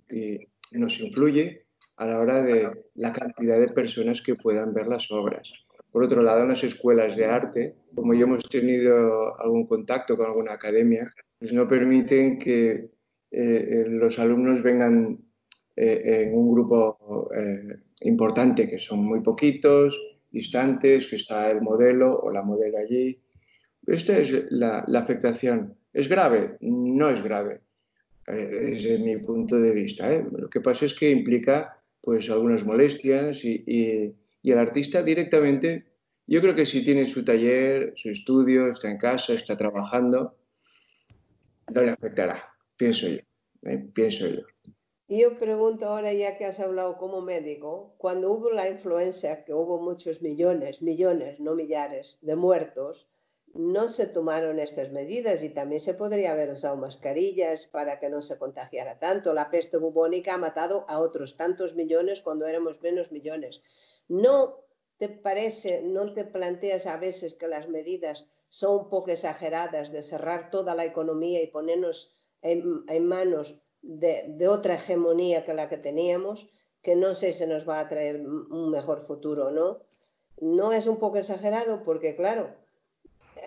S3: nos influye a la hora de la cantidad de personas que puedan ver las obras. Por otro lado, en las escuelas de arte, como ya hemos tenido algún contacto con alguna academia, pues no permiten que eh, eh, los alumnos vengan eh, en un grupo importante, que son muy poquitos, distantes, que está el modelo o la modelo allí. Esta es la, afectación. ¿Es grave? No es grave, eh, desde mi punto de vista. ¿eh? Lo que pasa es que implica pues algunas molestias y, el artista directamente, yo creo que si tiene su taller, su estudio, está en casa, está trabajando, no le afectará, pienso yo, ¿eh? pienso yo.
S1: Y yo pregunto ahora, ya que has hablado como médico, cuando hubo la influencia, que hubo muchos millones, millones, no millares, de muertos, no se tomaron estas medidas y también se podría haber usado mascarillas para que no se contagiara tanto. La peste bubónica ha matado a otros tantos millones cuando éramos menos millones. ¿No te parece, no te planteas a veces que las medidas son un poco exageradas de cerrar toda la economía y ponernos en, manos de, otra hegemonía que la que teníamos, que no sé si nos va a traer un mejor futuro o no. No es un poco exagerado porque, claro,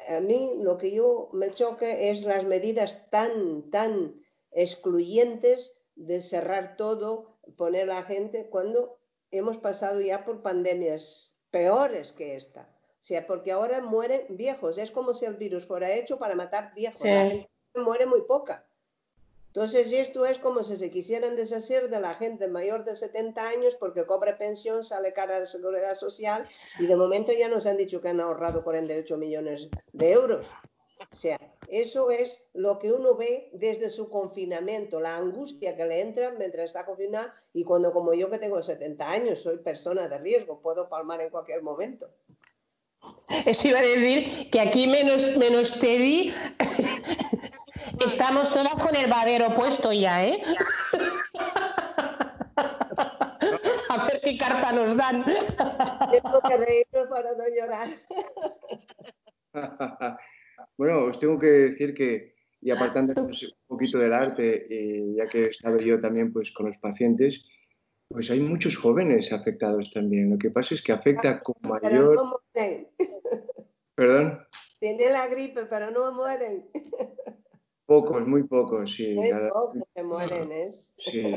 S1: a mí lo que yo me choque es las medidas tan, tan excluyentes de cerrar todo, poner a la gente, cuando hemos pasado ya por pandemias peores que esta. O sea, porque ahora mueren viejos. Es como si el virus fuera hecho para matar viejos. La gente muere muy poca. Entonces, esto es como si se quisieran deshacer de la gente mayor de 70 años porque cobra pensión, sale cara a la seguridad social y de momento ya nos han dicho que han ahorrado 48 millones de euros. O sea, eso es lo que uno ve desde su confinamiento, la angustia que le entra mientras está confinado y cuando como yo que tengo 70 años soy persona de riesgo, puedo palmar en cualquier momento.
S4: Eso iba a decir que aquí menos, menos Teddy Estamos todas con el babero puesto ya, ¿eh? A ver qué carta nos dan.
S1: Tengo que reírnos para no llorar.
S3: Bueno, os tengo que decir que, y apartando un poquito del arte, ya que he estado yo también pues, con los pacientes, pues hay muchos jóvenes afectados también. Lo que pasa es que afecta con mayor... no ¿Perdón?
S1: Tiene la gripe, pero no mueren.
S3: Pocos, muy pocos, sí.
S1: Muy pocos se mueren, ¿eh?
S3: Sí,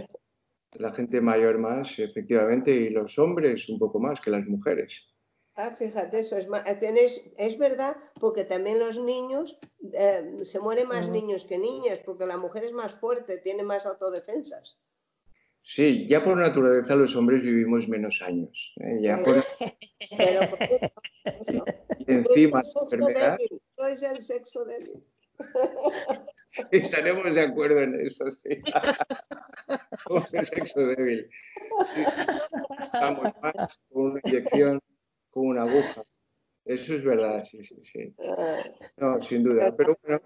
S3: la gente mayor más, efectivamente, y los hombres un poco más que las mujeres.
S1: Ah, fíjate, eso es, es verdad, porque también los niños, eh, se mueren más niños que niñas, porque la mujer es más fuerte, tiene más autodefensas.
S3: Sí, ya por naturaleza los hombres vivimos menos años. ¿eh? Ya por... Pero por eso, y encima,
S1: enfermedad... Sois el sexo débil.
S3: Estaremos de acuerdo en eso, sí. Somos el sexo débil. Sí, sí. Estamos más con una inyección, con una aguja. Eso es verdad, sí, sí, sí. No, sin duda. Pero bueno,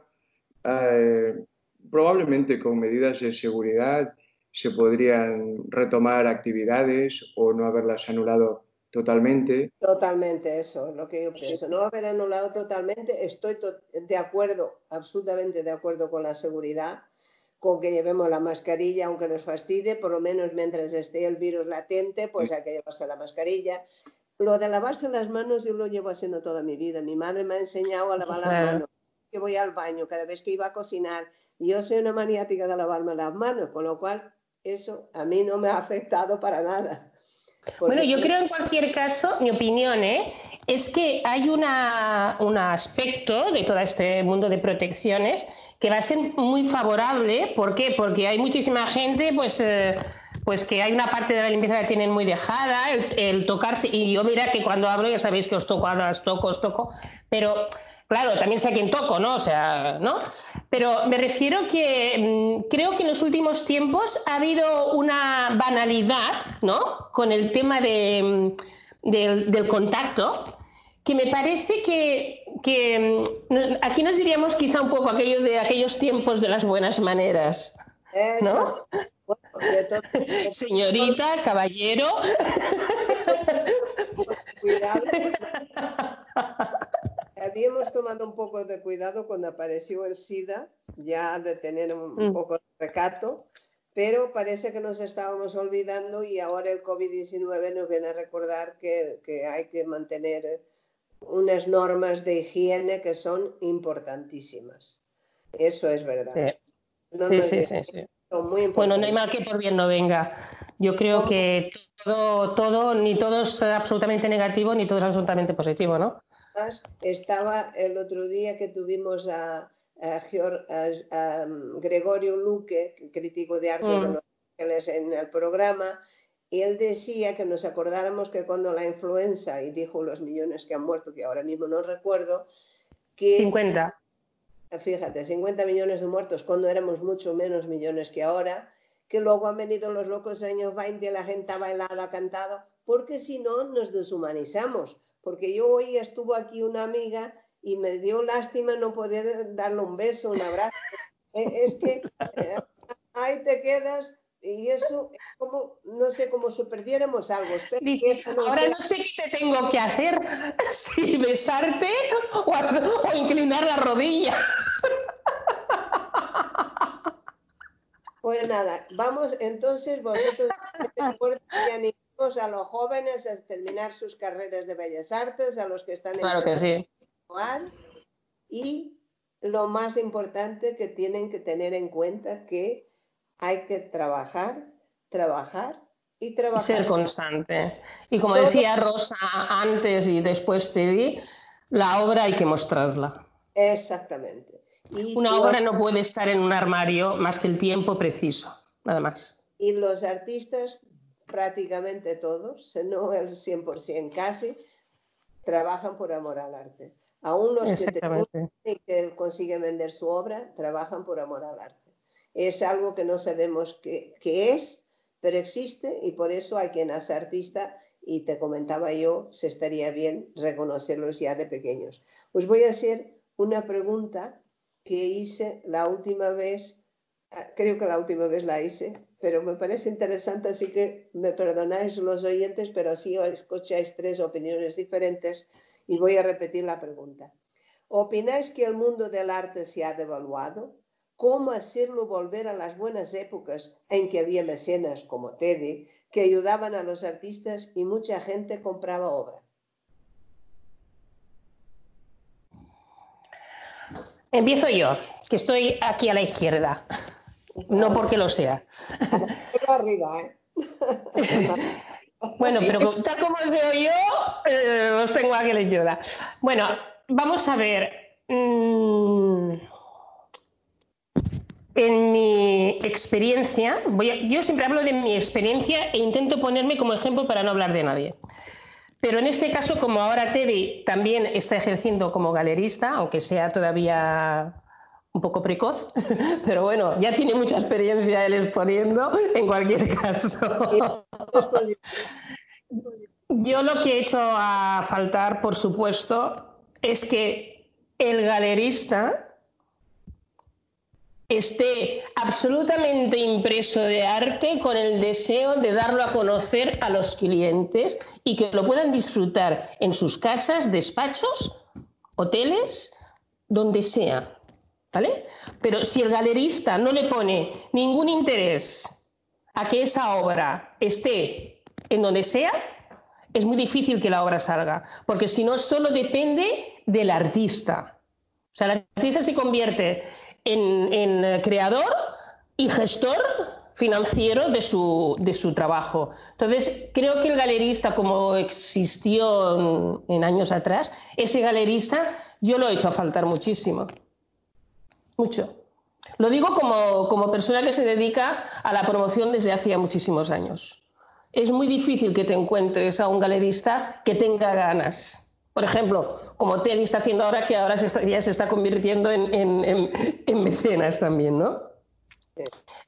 S3: eh, probablemente con medidas de seguridad se podrían retomar actividades o no haberlas anulado totalmente.
S1: Totalmente, eso es lo que yo pienso. No haber anulado totalmente, estoy de acuerdo, absolutamente de acuerdo con la seguridad, con que llevemos la mascarilla, aunque nos fastidie, por lo menos mientras esté el virus latente, pues hay que llevarse la mascarilla. Lo de lavarse las manos yo lo llevo haciendo toda mi vida. Mi madre me ha enseñado a lavar las manos. Que voy al baño, cada vez que iba a cocinar. Yo soy una maniática de lavarme las manos, con lo cual eso a mí no me ha afectado para nada.
S4: Bueno, yo creo en cualquier caso, mi opinión ¿eh? es que hay una, un aspecto de todo este mundo de protecciones que va a ser muy favorable. ¿Por qué? Porque hay muchísima gente, pues... Eh, pues que hay una parte de la limpieza que tienen muy dejada, el, tocarse, y yo mira que cuando hablo ya sabéis que os toco, ahora os toco, os toco, pero claro, también sé a quién toco, ¿no? O sea, ¿no? Pero me refiero que mm, creo que en los últimos tiempos ha habido una banalidad, ¿no? Con el tema de, mm, del, contacto, que me parece que, que, mm, aquí nos diríamos quizá un poco aquello de aquellos tiempos de las buenas maneras. ¿no? Señorita, caballero.
S1: Cuidado habíamos tomado un poco de cuidado cuando apareció el SIDA, ya de tener un, mm. poco de recato, pero parece que nos estábamos olvidando y ahora el COVID-19 nos viene a recordar que, que, hay que mantener unas normas de higiene que son importantísimas. Eso es verdad.
S4: Sí, sí, sí, sí, Bueno, no hay mal que por bien no venga. Yo creo que todo, todo, ni todo es absolutamente negativo, ni todo es absolutamente positivo, ¿no?
S1: estaba el otro día que tuvimos a, Gregorio Luque, crítico de arte mm. en el programa, y él decía que nos acordáramos que cuando la influenza, y dijo los millones que han muerto, que ahora mismo no recuerdo, que...
S4: 50.
S1: Fíjate, 50 millones de muertos cuando éramos mucho menos millones que ahora, que luego han venido los locos años 20 y la gente ha bailado, ha cantado, porque si no nos deshumanizamos. Porque yo hoy estuvo aquí una amiga y me dio lástima no poder darle un beso, un abrazo. Eh, es que eh, ahí te quedas y eso es como, no sé, como si perdiéramos algo.
S4: ahora no sé qué te tengo que hacer, si besarte o, o inclinar la rodilla.
S1: Pues nada, vamos entonces vosotros a los jóvenes a terminar sus carreras de bellas artes, a los que están en
S4: claro que sí.
S1: y lo más importante que tienen que tener en cuenta que hay que trabajar, trabajar y trabajar.
S4: ser constante. Y como decía Rosa antes y después te di, la obra hay que mostrarla.
S1: Exactamente.
S4: Una obra no puede estar en un armario más que el tiempo preciso, nada más.
S1: Y los artistas prácticamente todos, no el 100% casi, trabajan por amor al arte. Aún los que, que consiguen vender su obra, trabajan por amor al arte. Es algo que no sabemos qué, es, pero existe y por eso hay quien hace artista y te comentaba yo, se estaría bien reconocerlos ya de pequeños. Os voy a hacer una pregunta que hice la última vez, ah, creo que la última vez la hice, pero me parece interesante, así que me perdonáis los oyentes, pero así escucháis tres opiniones diferentes y voy a repetir la pregunta. ¿Opináis que el mundo del arte se ha devaluado? ¿Cómo hacerlo volver a las buenas épocas en que había mecenas como Teddy que ayudaban a los artistas y mucha gente compraba obra?
S4: Empiezo yo, que estoy aquí a la izquierda. No porque lo sea.
S1: arriba, ¿eh?
S4: bueno, pero tal como os veo yo, eh, os tengo aquí la ayuda. Bueno, vamos a ver. Mm, en mi experiencia, voy yo siempre hablo de mi experiencia e intento ponerme como ejemplo para no hablar de nadie. Pero en este caso, como ahora Teddy también está ejerciendo como galerista, aunque sea todavía un poco precoz, pero bueno, ya tiene mucha experiencia él exponiendo en cualquier caso. Yo lo que he hecho a faltar, por supuesto, es que el galerista esté absolutamente impreso de arte con el deseo de darlo a conocer a los clientes y que lo puedan disfrutar en sus casas, despachos, hoteles, donde sea. ¿Vale? Pero si el galerista no le pone ningún interés a que esa obra esté en donde sea, es muy difícil que la obra salga, porque si no, solo depende del artista. O sea, el artista se convierte en, creador y gestor financiero de su, de su, trabajo. Entonces, creo que el galerista, como existió en, años atrás, ese galerista yo lo he hecho a faltar muchísimo. Mucho. Lo digo como, como persona que se dedica a la promoción desde hacía muchísimos años. Es muy difícil que te encuentres a un galerista que tenga ganas por ejemplo, como Teddy está haciendo ahora, que ahora ya se está convirtiendo en, mecenas también, ¿no?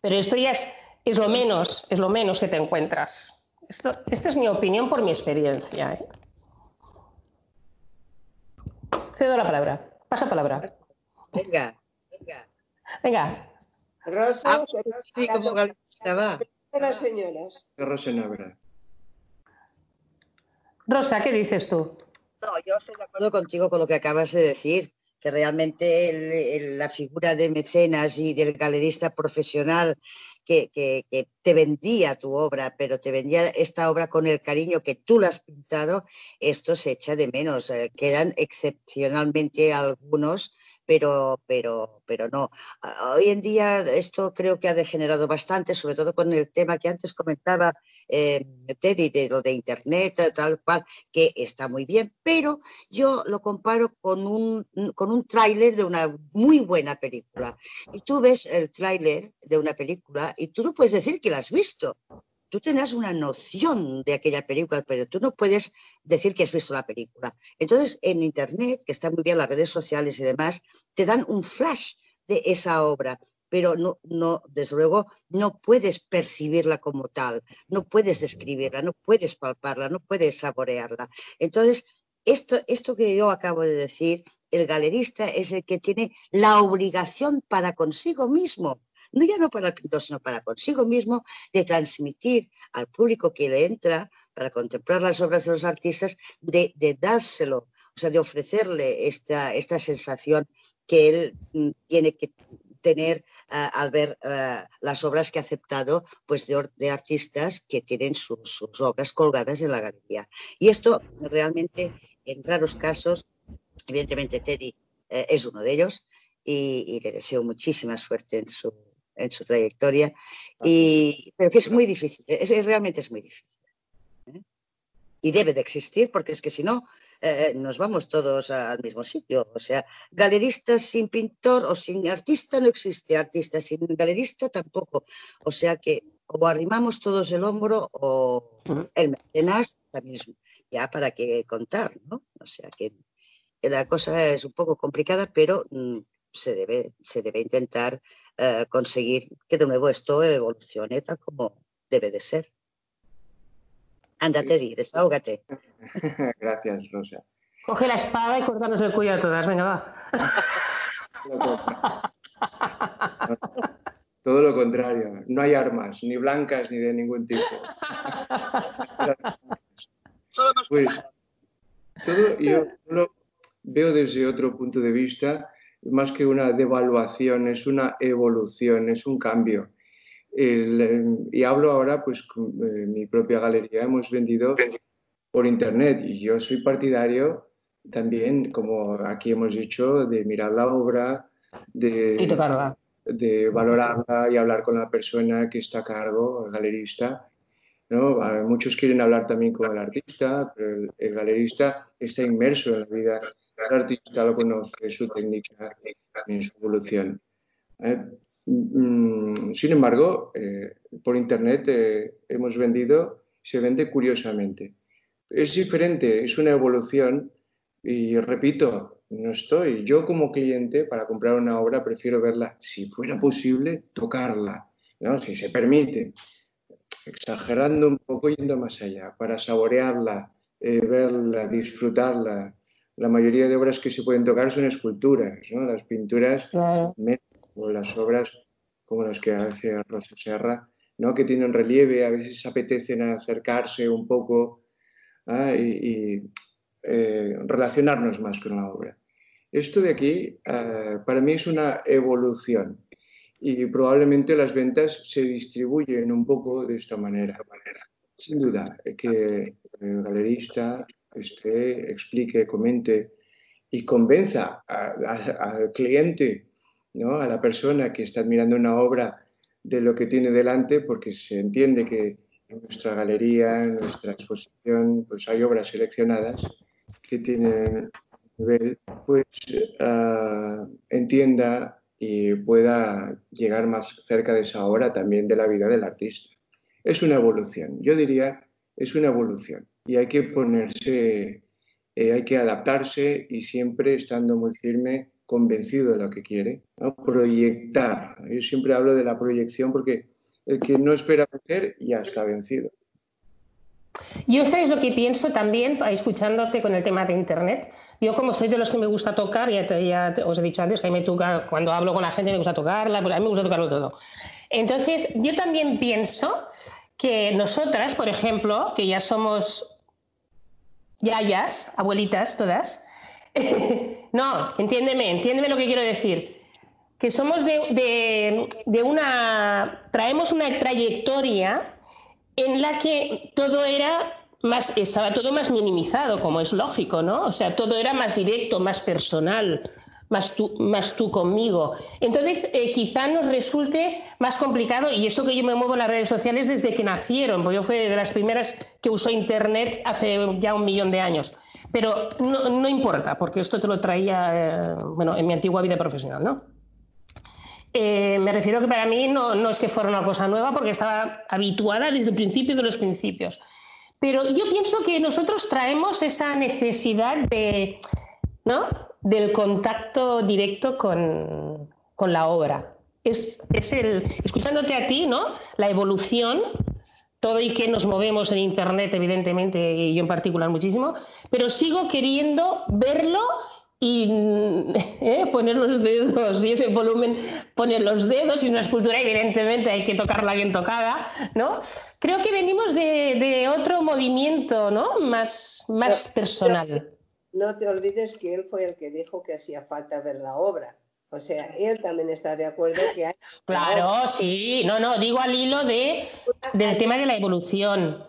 S4: Pero esto ya es, lo menos, es lo menos que te encuentras. esta es mi opinión por mi experiencia. ¿eh? Cedo la palabra. Pasa palabra.
S2: Venga, venga.
S4: Venga.
S1: Rosa,
S2: ah, sí, como.
S1: Las señoras.
S3: Rosa,
S4: ¿qué dices tú?
S2: No, yo estoy de acuerdo contigo con lo que acabas de decir, que realmente la figura de mecenas y del galerista profesional que, te vendía tu obra, pero te vendía esta obra con el cariño que tú la has pintado, esto se echa de menos. Eh, quedan excepcionalmente algunos pero, pero, pero no. Hoy en día esto creo que ha degenerado bastante, sobre todo con el tema que antes comentaba eh, Teddy, de lo de Internet, tal cual, que está muy bien, pero yo lo comparo con un, con un tráiler de una muy buena película. Y tú ves el tráiler de una película y tú no puedes decir que la has visto tú tendrás una noción de aquella película, pero tú no puedes decir que has visto la película. Entonces, en Internet, que están muy bien las redes sociales y demás, te dan un flash de esa obra, pero no, no, desde luego, no puedes percibirla como tal, no puedes describirla, no puedes palparla, no puedes saborearla. Entonces, esto, esto que yo acabo de decir, el galerista es el que tiene la obligación para consigo mismo no ya no para el pintor, sino para consigo mismo, de transmitir al público que le entra para contemplar las obras de los artistas, de, dárselo, o sea, de ofrecerle esta, esta sensación que él mm, tiene que tener al ver las obras que ha aceptado pues de, artistas que tienen sus obras colgadas en la galería. Y esto realmente, en raros casos, evidentemente Teddy eh, es uno de ellos y, le deseo muchísima suerte en su, en su trayectoria, y, pero que es muy difícil, es, realmente es muy difícil. ¿eh? Y debe de existir, porque es que si no, eh, nos vamos todos al mismo sitio. O sea, galerista sin pintor o sin artista no existe, artista sin galerista tampoco. O sea que o arrimamos todos el hombro o el mecenas también es ya para qué contar, ¿no? O sea que la cosa es un poco complicada, pero mm, se debe, se debe intentar eh, conseguir que de nuevo esto evolucione tal como debe de ser. Ándate, di, desahógate.
S3: Gracias, Rosa.
S4: Coge la espada y cortarnos el cuello a todas, venga, va.
S3: Todo lo contrario, no hay armas, ni blancas ni de ningún tipo. Pues todo yo lo veo desde otro punto de vista más que una devaluación, es una evolución, es un cambio. y hablo ahora, pues, con eh, mi propia galería hemos vendido por internet y yo soy partidario también, como aquí hemos dicho, de mirar la obra, de, de valorarla y hablar con la persona que está a cargo, el galerista. ¿no? Muchos quieren hablar también con el artista, pero el galerista está inmerso en la vida el artista lo conoce, su técnica y su evolución. Eh, mm, sin embargo, eh, por internet eh, hemos vendido, se vende curiosamente. Es diferente, es una evolución y repito, no estoy. Yo como cliente, para comprar una obra, prefiero verla, si fuera posible, tocarla, ¿no? si se permite, exagerando un poco, yendo más allá, para saborearla, verla, disfrutarla. La mayoría de obras que se pueden tocar son esculturas, ¿no? las pinturas o las obras como las que hace Rosa Serra, ¿no? que tienen relieve, a veces apetecen acercarse un poco ¿ah? y, eh, relacionarnos más con la obra. Esto de aquí eh, para mí es una evolución y probablemente las ventas se distribuyen un poco de esta manera. Sin duda, que el galerista esté, explique, comente y convenza al cliente, ¿no? a la persona que está admirando una obra de lo que tiene delante, porque se entiende que en nuestra galería, en nuestra exposición, pues hay obras seleccionadas que tienen nivel, pues uh, entienda y pueda llegar más cerca de esa obra también de la vida del artista. Es una evolución, yo diría, es una evolución y hay que ponerse, eh, hay que adaptarse y siempre estando muy firme, convencido de lo que quiere, proyectar. Yo siempre hablo de la proyección porque el que no espera vencer ya está vencido.
S4: Yo sabes lo que pienso también, escuchándote con el tema de Internet. Yo como soy de los que me gusta tocar, ya, ya os he dicho antes que a mí me toca, cuando hablo con la gente me gusta tocarla, pues a mí me gusta tocarlo todo. Entonces, yo también pienso que nosotras, por ejemplo, que ya somos yayas, abuelitas todas, no, entiéndeme, entiéndeme lo que quiero decir, que somos de, de una, traemos una trayectoria en la que todo era más, estaba todo más minimizado, como es lógico, ¿no? O sea, todo era más directo, más personal, más tú, más tú conmigo. Entonces, eh, quizá nos resulte más complicado, y eso que yo me muevo en las redes sociales desde que nacieron, porque yo fui de las primeras que usó Internet hace ya un millón de años. Pero no, importa, porque esto te lo traía, eh, bueno, en mi antigua vida profesional, ¿no? Eh, me refiero que para mí no, no, es que fuera una cosa nueva porque estaba habituada desde el principio de los principios. Pero yo pienso que nosotros traemos esa necesidad de, ¿no? Del contacto directo con, con la obra. Es, es, el, escuchándote a ti, ¿no? la evolución, todo y que nos movemos en Internet, evidentemente, y yo en particular muchísimo, pero sigo queriendo verlo y ¿eh? poner los dedos y ese volumen, poner los dedos y una escultura evidentemente hay que tocarla bien tocada, ¿no? Creo que venimos de, otro movimiento, ¿no? Más, más personal.
S1: No, te olvides que él fue el que dijo que hacía falta ver la obra. O sea, él también está de acuerdo que hay...
S4: Claro, sí, no, no, digo al hilo de, del tema de la evolución.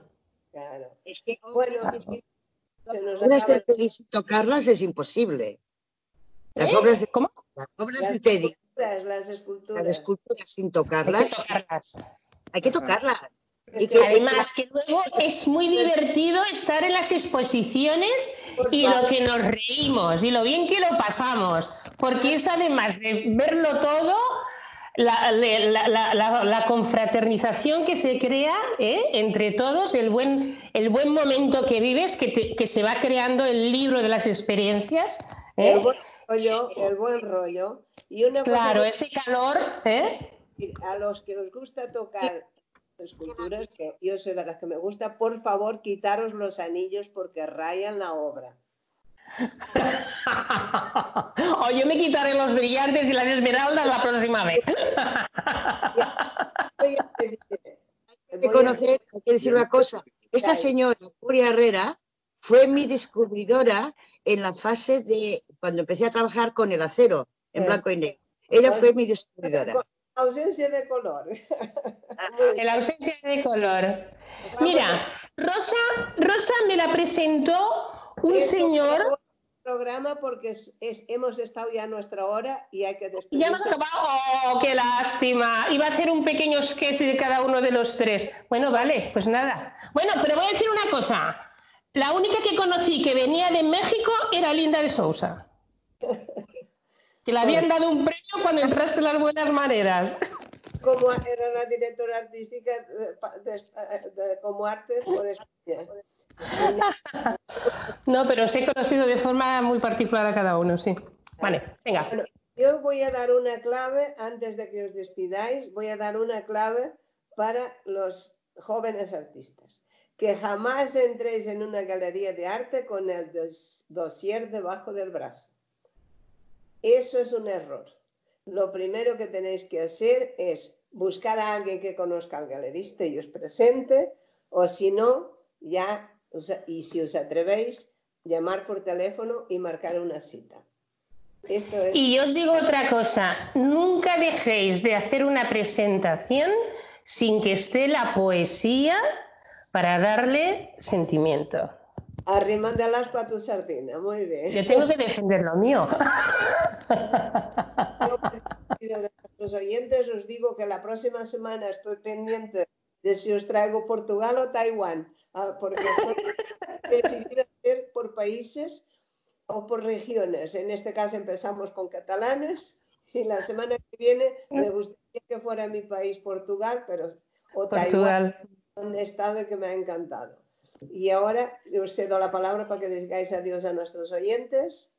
S2: Claro. Es que, bueno, es que las de tocarlas es imposible. Las ¿Eh? obras de,
S1: ¿Cómo?
S2: Las obras de Teddy.
S1: Las esculturas. Las
S2: esculturas sin tocarlas. Hay que tocarlas. Hay que tocarlas.
S4: Y que, además que luego es muy divertido estar en las exposiciones y lo que nos reímos y lo bien que lo pasamos, porque es además de verlo todo, la, la, confraternización que se crea ¿eh? entre todos, el buen, el buen momento que vives, que, que, se va creando el libro de las experiencias.
S1: ¿eh? El, buen rollo, el buen rollo.
S4: Y una claro, ese calor. ¿eh?
S1: A los que os gusta tocar esculturas, que yo soy de las que me gusta, por favor, quitaros los anillos porque rayan la obra.
S4: o yo me quitaré los brillantes y las esmeraldas la próxima vez.
S2: hay que conocer, hay que decir una cosa. Esta señora, Julia Herrera, fue mi descubridora en la fase de cuando empecé a trabajar con el acero en blanco y negro. Ella fue mi descubridora.
S1: Ausencia de color.
S4: La ausencia de color. Mira, Rosa, Rosa me la presentó un señor
S1: programa porque hemos estado ya a nuestra hora y hay que despedirse.
S4: Ya hemos ¡Oh, qué lástima! Iba a hacer un pequeño sketch de cada uno de los tres. Bueno, vale, pues nada. Bueno, pero voy a decir una cosa. La única que conocí que venía de México era Linda de Sousa. Que le habían dado un premio cuando entraste en las buenas maneras.
S1: Como era la directora artística de, como arte por España.
S4: no, pero os he conocido de forma muy particular a cada uno, sí. Vale, venga.
S1: yo voy a dar una clave, antes de que os despidáis, voy a dar una clave para los jóvenes artistas. Que jamás entréis en una galería de arte con el dossier debajo del brazo. Eso es un error. Lo primero que tenéis que hacer es buscar a alguien que conozca al galerista y os presente, o si no, ya, y si os atrevéis, llamar por teléfono y marcar una cita.
S4: Y os digo otra cosa, nunca dejéis de hacer una presentación sin que esté la poesía para darle sentimiento.
S1: Arrimándalas para tu sardina, muy bien.
S4: Yo tengo que defender lo mío.
S1: Yo, de nuestros oyentes, os digo que la próxima semana estoy pendiente de si os traigo Portugal o Taiwán, ah, porque estoy decidida a hacer por países o por regiones. En este caso empezamos con catalanes y la semana que viene me gustaría que fuera mi país Portugal, pero o Taiwán, donde he estado y que me ha encantado. Y ahora os cedo la palabra para que digáis adiós a nuestros oyentes.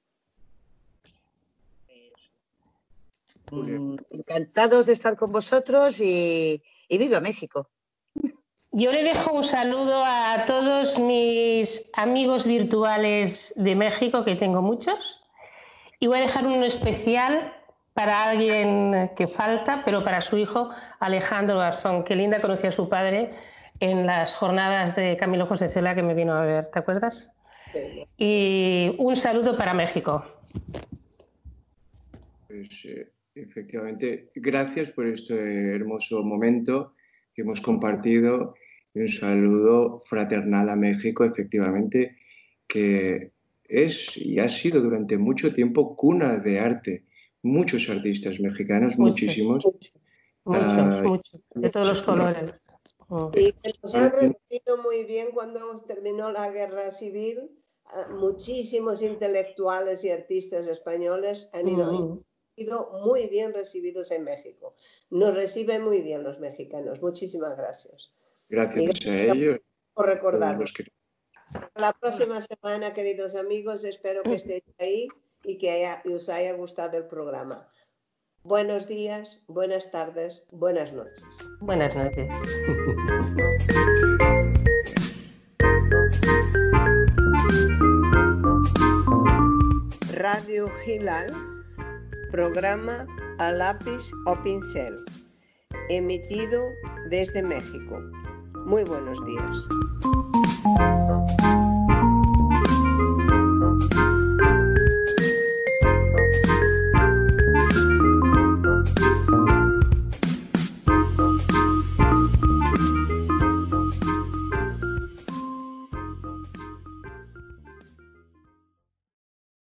S2: Mm, encantados de estar con vosotros y, y viva México.
S4: Yo le dejo un saludo a todos mis amigos virtuales de México, que tengo muchos, y voy a dejar uno especial para alguien que falta, pero para su hijo Alejandro Garzón, que linda conocía a su padre en las jornadas de Camilo José Cela que me vino a ver, ¿te acuerdas? Y un saludo para México.
S3: Pues, eh, efectivamente, gracias por este hermoso momento que hemos compartido un saludo fraternal a México, efectivamente, que es y ha sido durante mucho tiempo cuna de arte. Muchos artistas mexicanos, muchísimos.
S4: Muchos, ah, muchos, de todos los colores.
S1: Y que nos han recibido muy bien cuando terminó la guerra civil. Ah, muchísimos intelectuales y artistas españoles han ido, ido muy bien recibidos en México. Nos reciben muy bien los mexicanos. Muchísimas gracias.
S3: Gracias a ellos.
S1: Por recordarnos. La próxima semana, queridos amigos, espero que estéis ahí y que os haya gustado el programa. Buenos días, buenas tardes, buenas noches.
S4: Buenas noches.
S1: Radio Gilal, programa a lápiz o pincel, emitido desde México. Muy buenos días.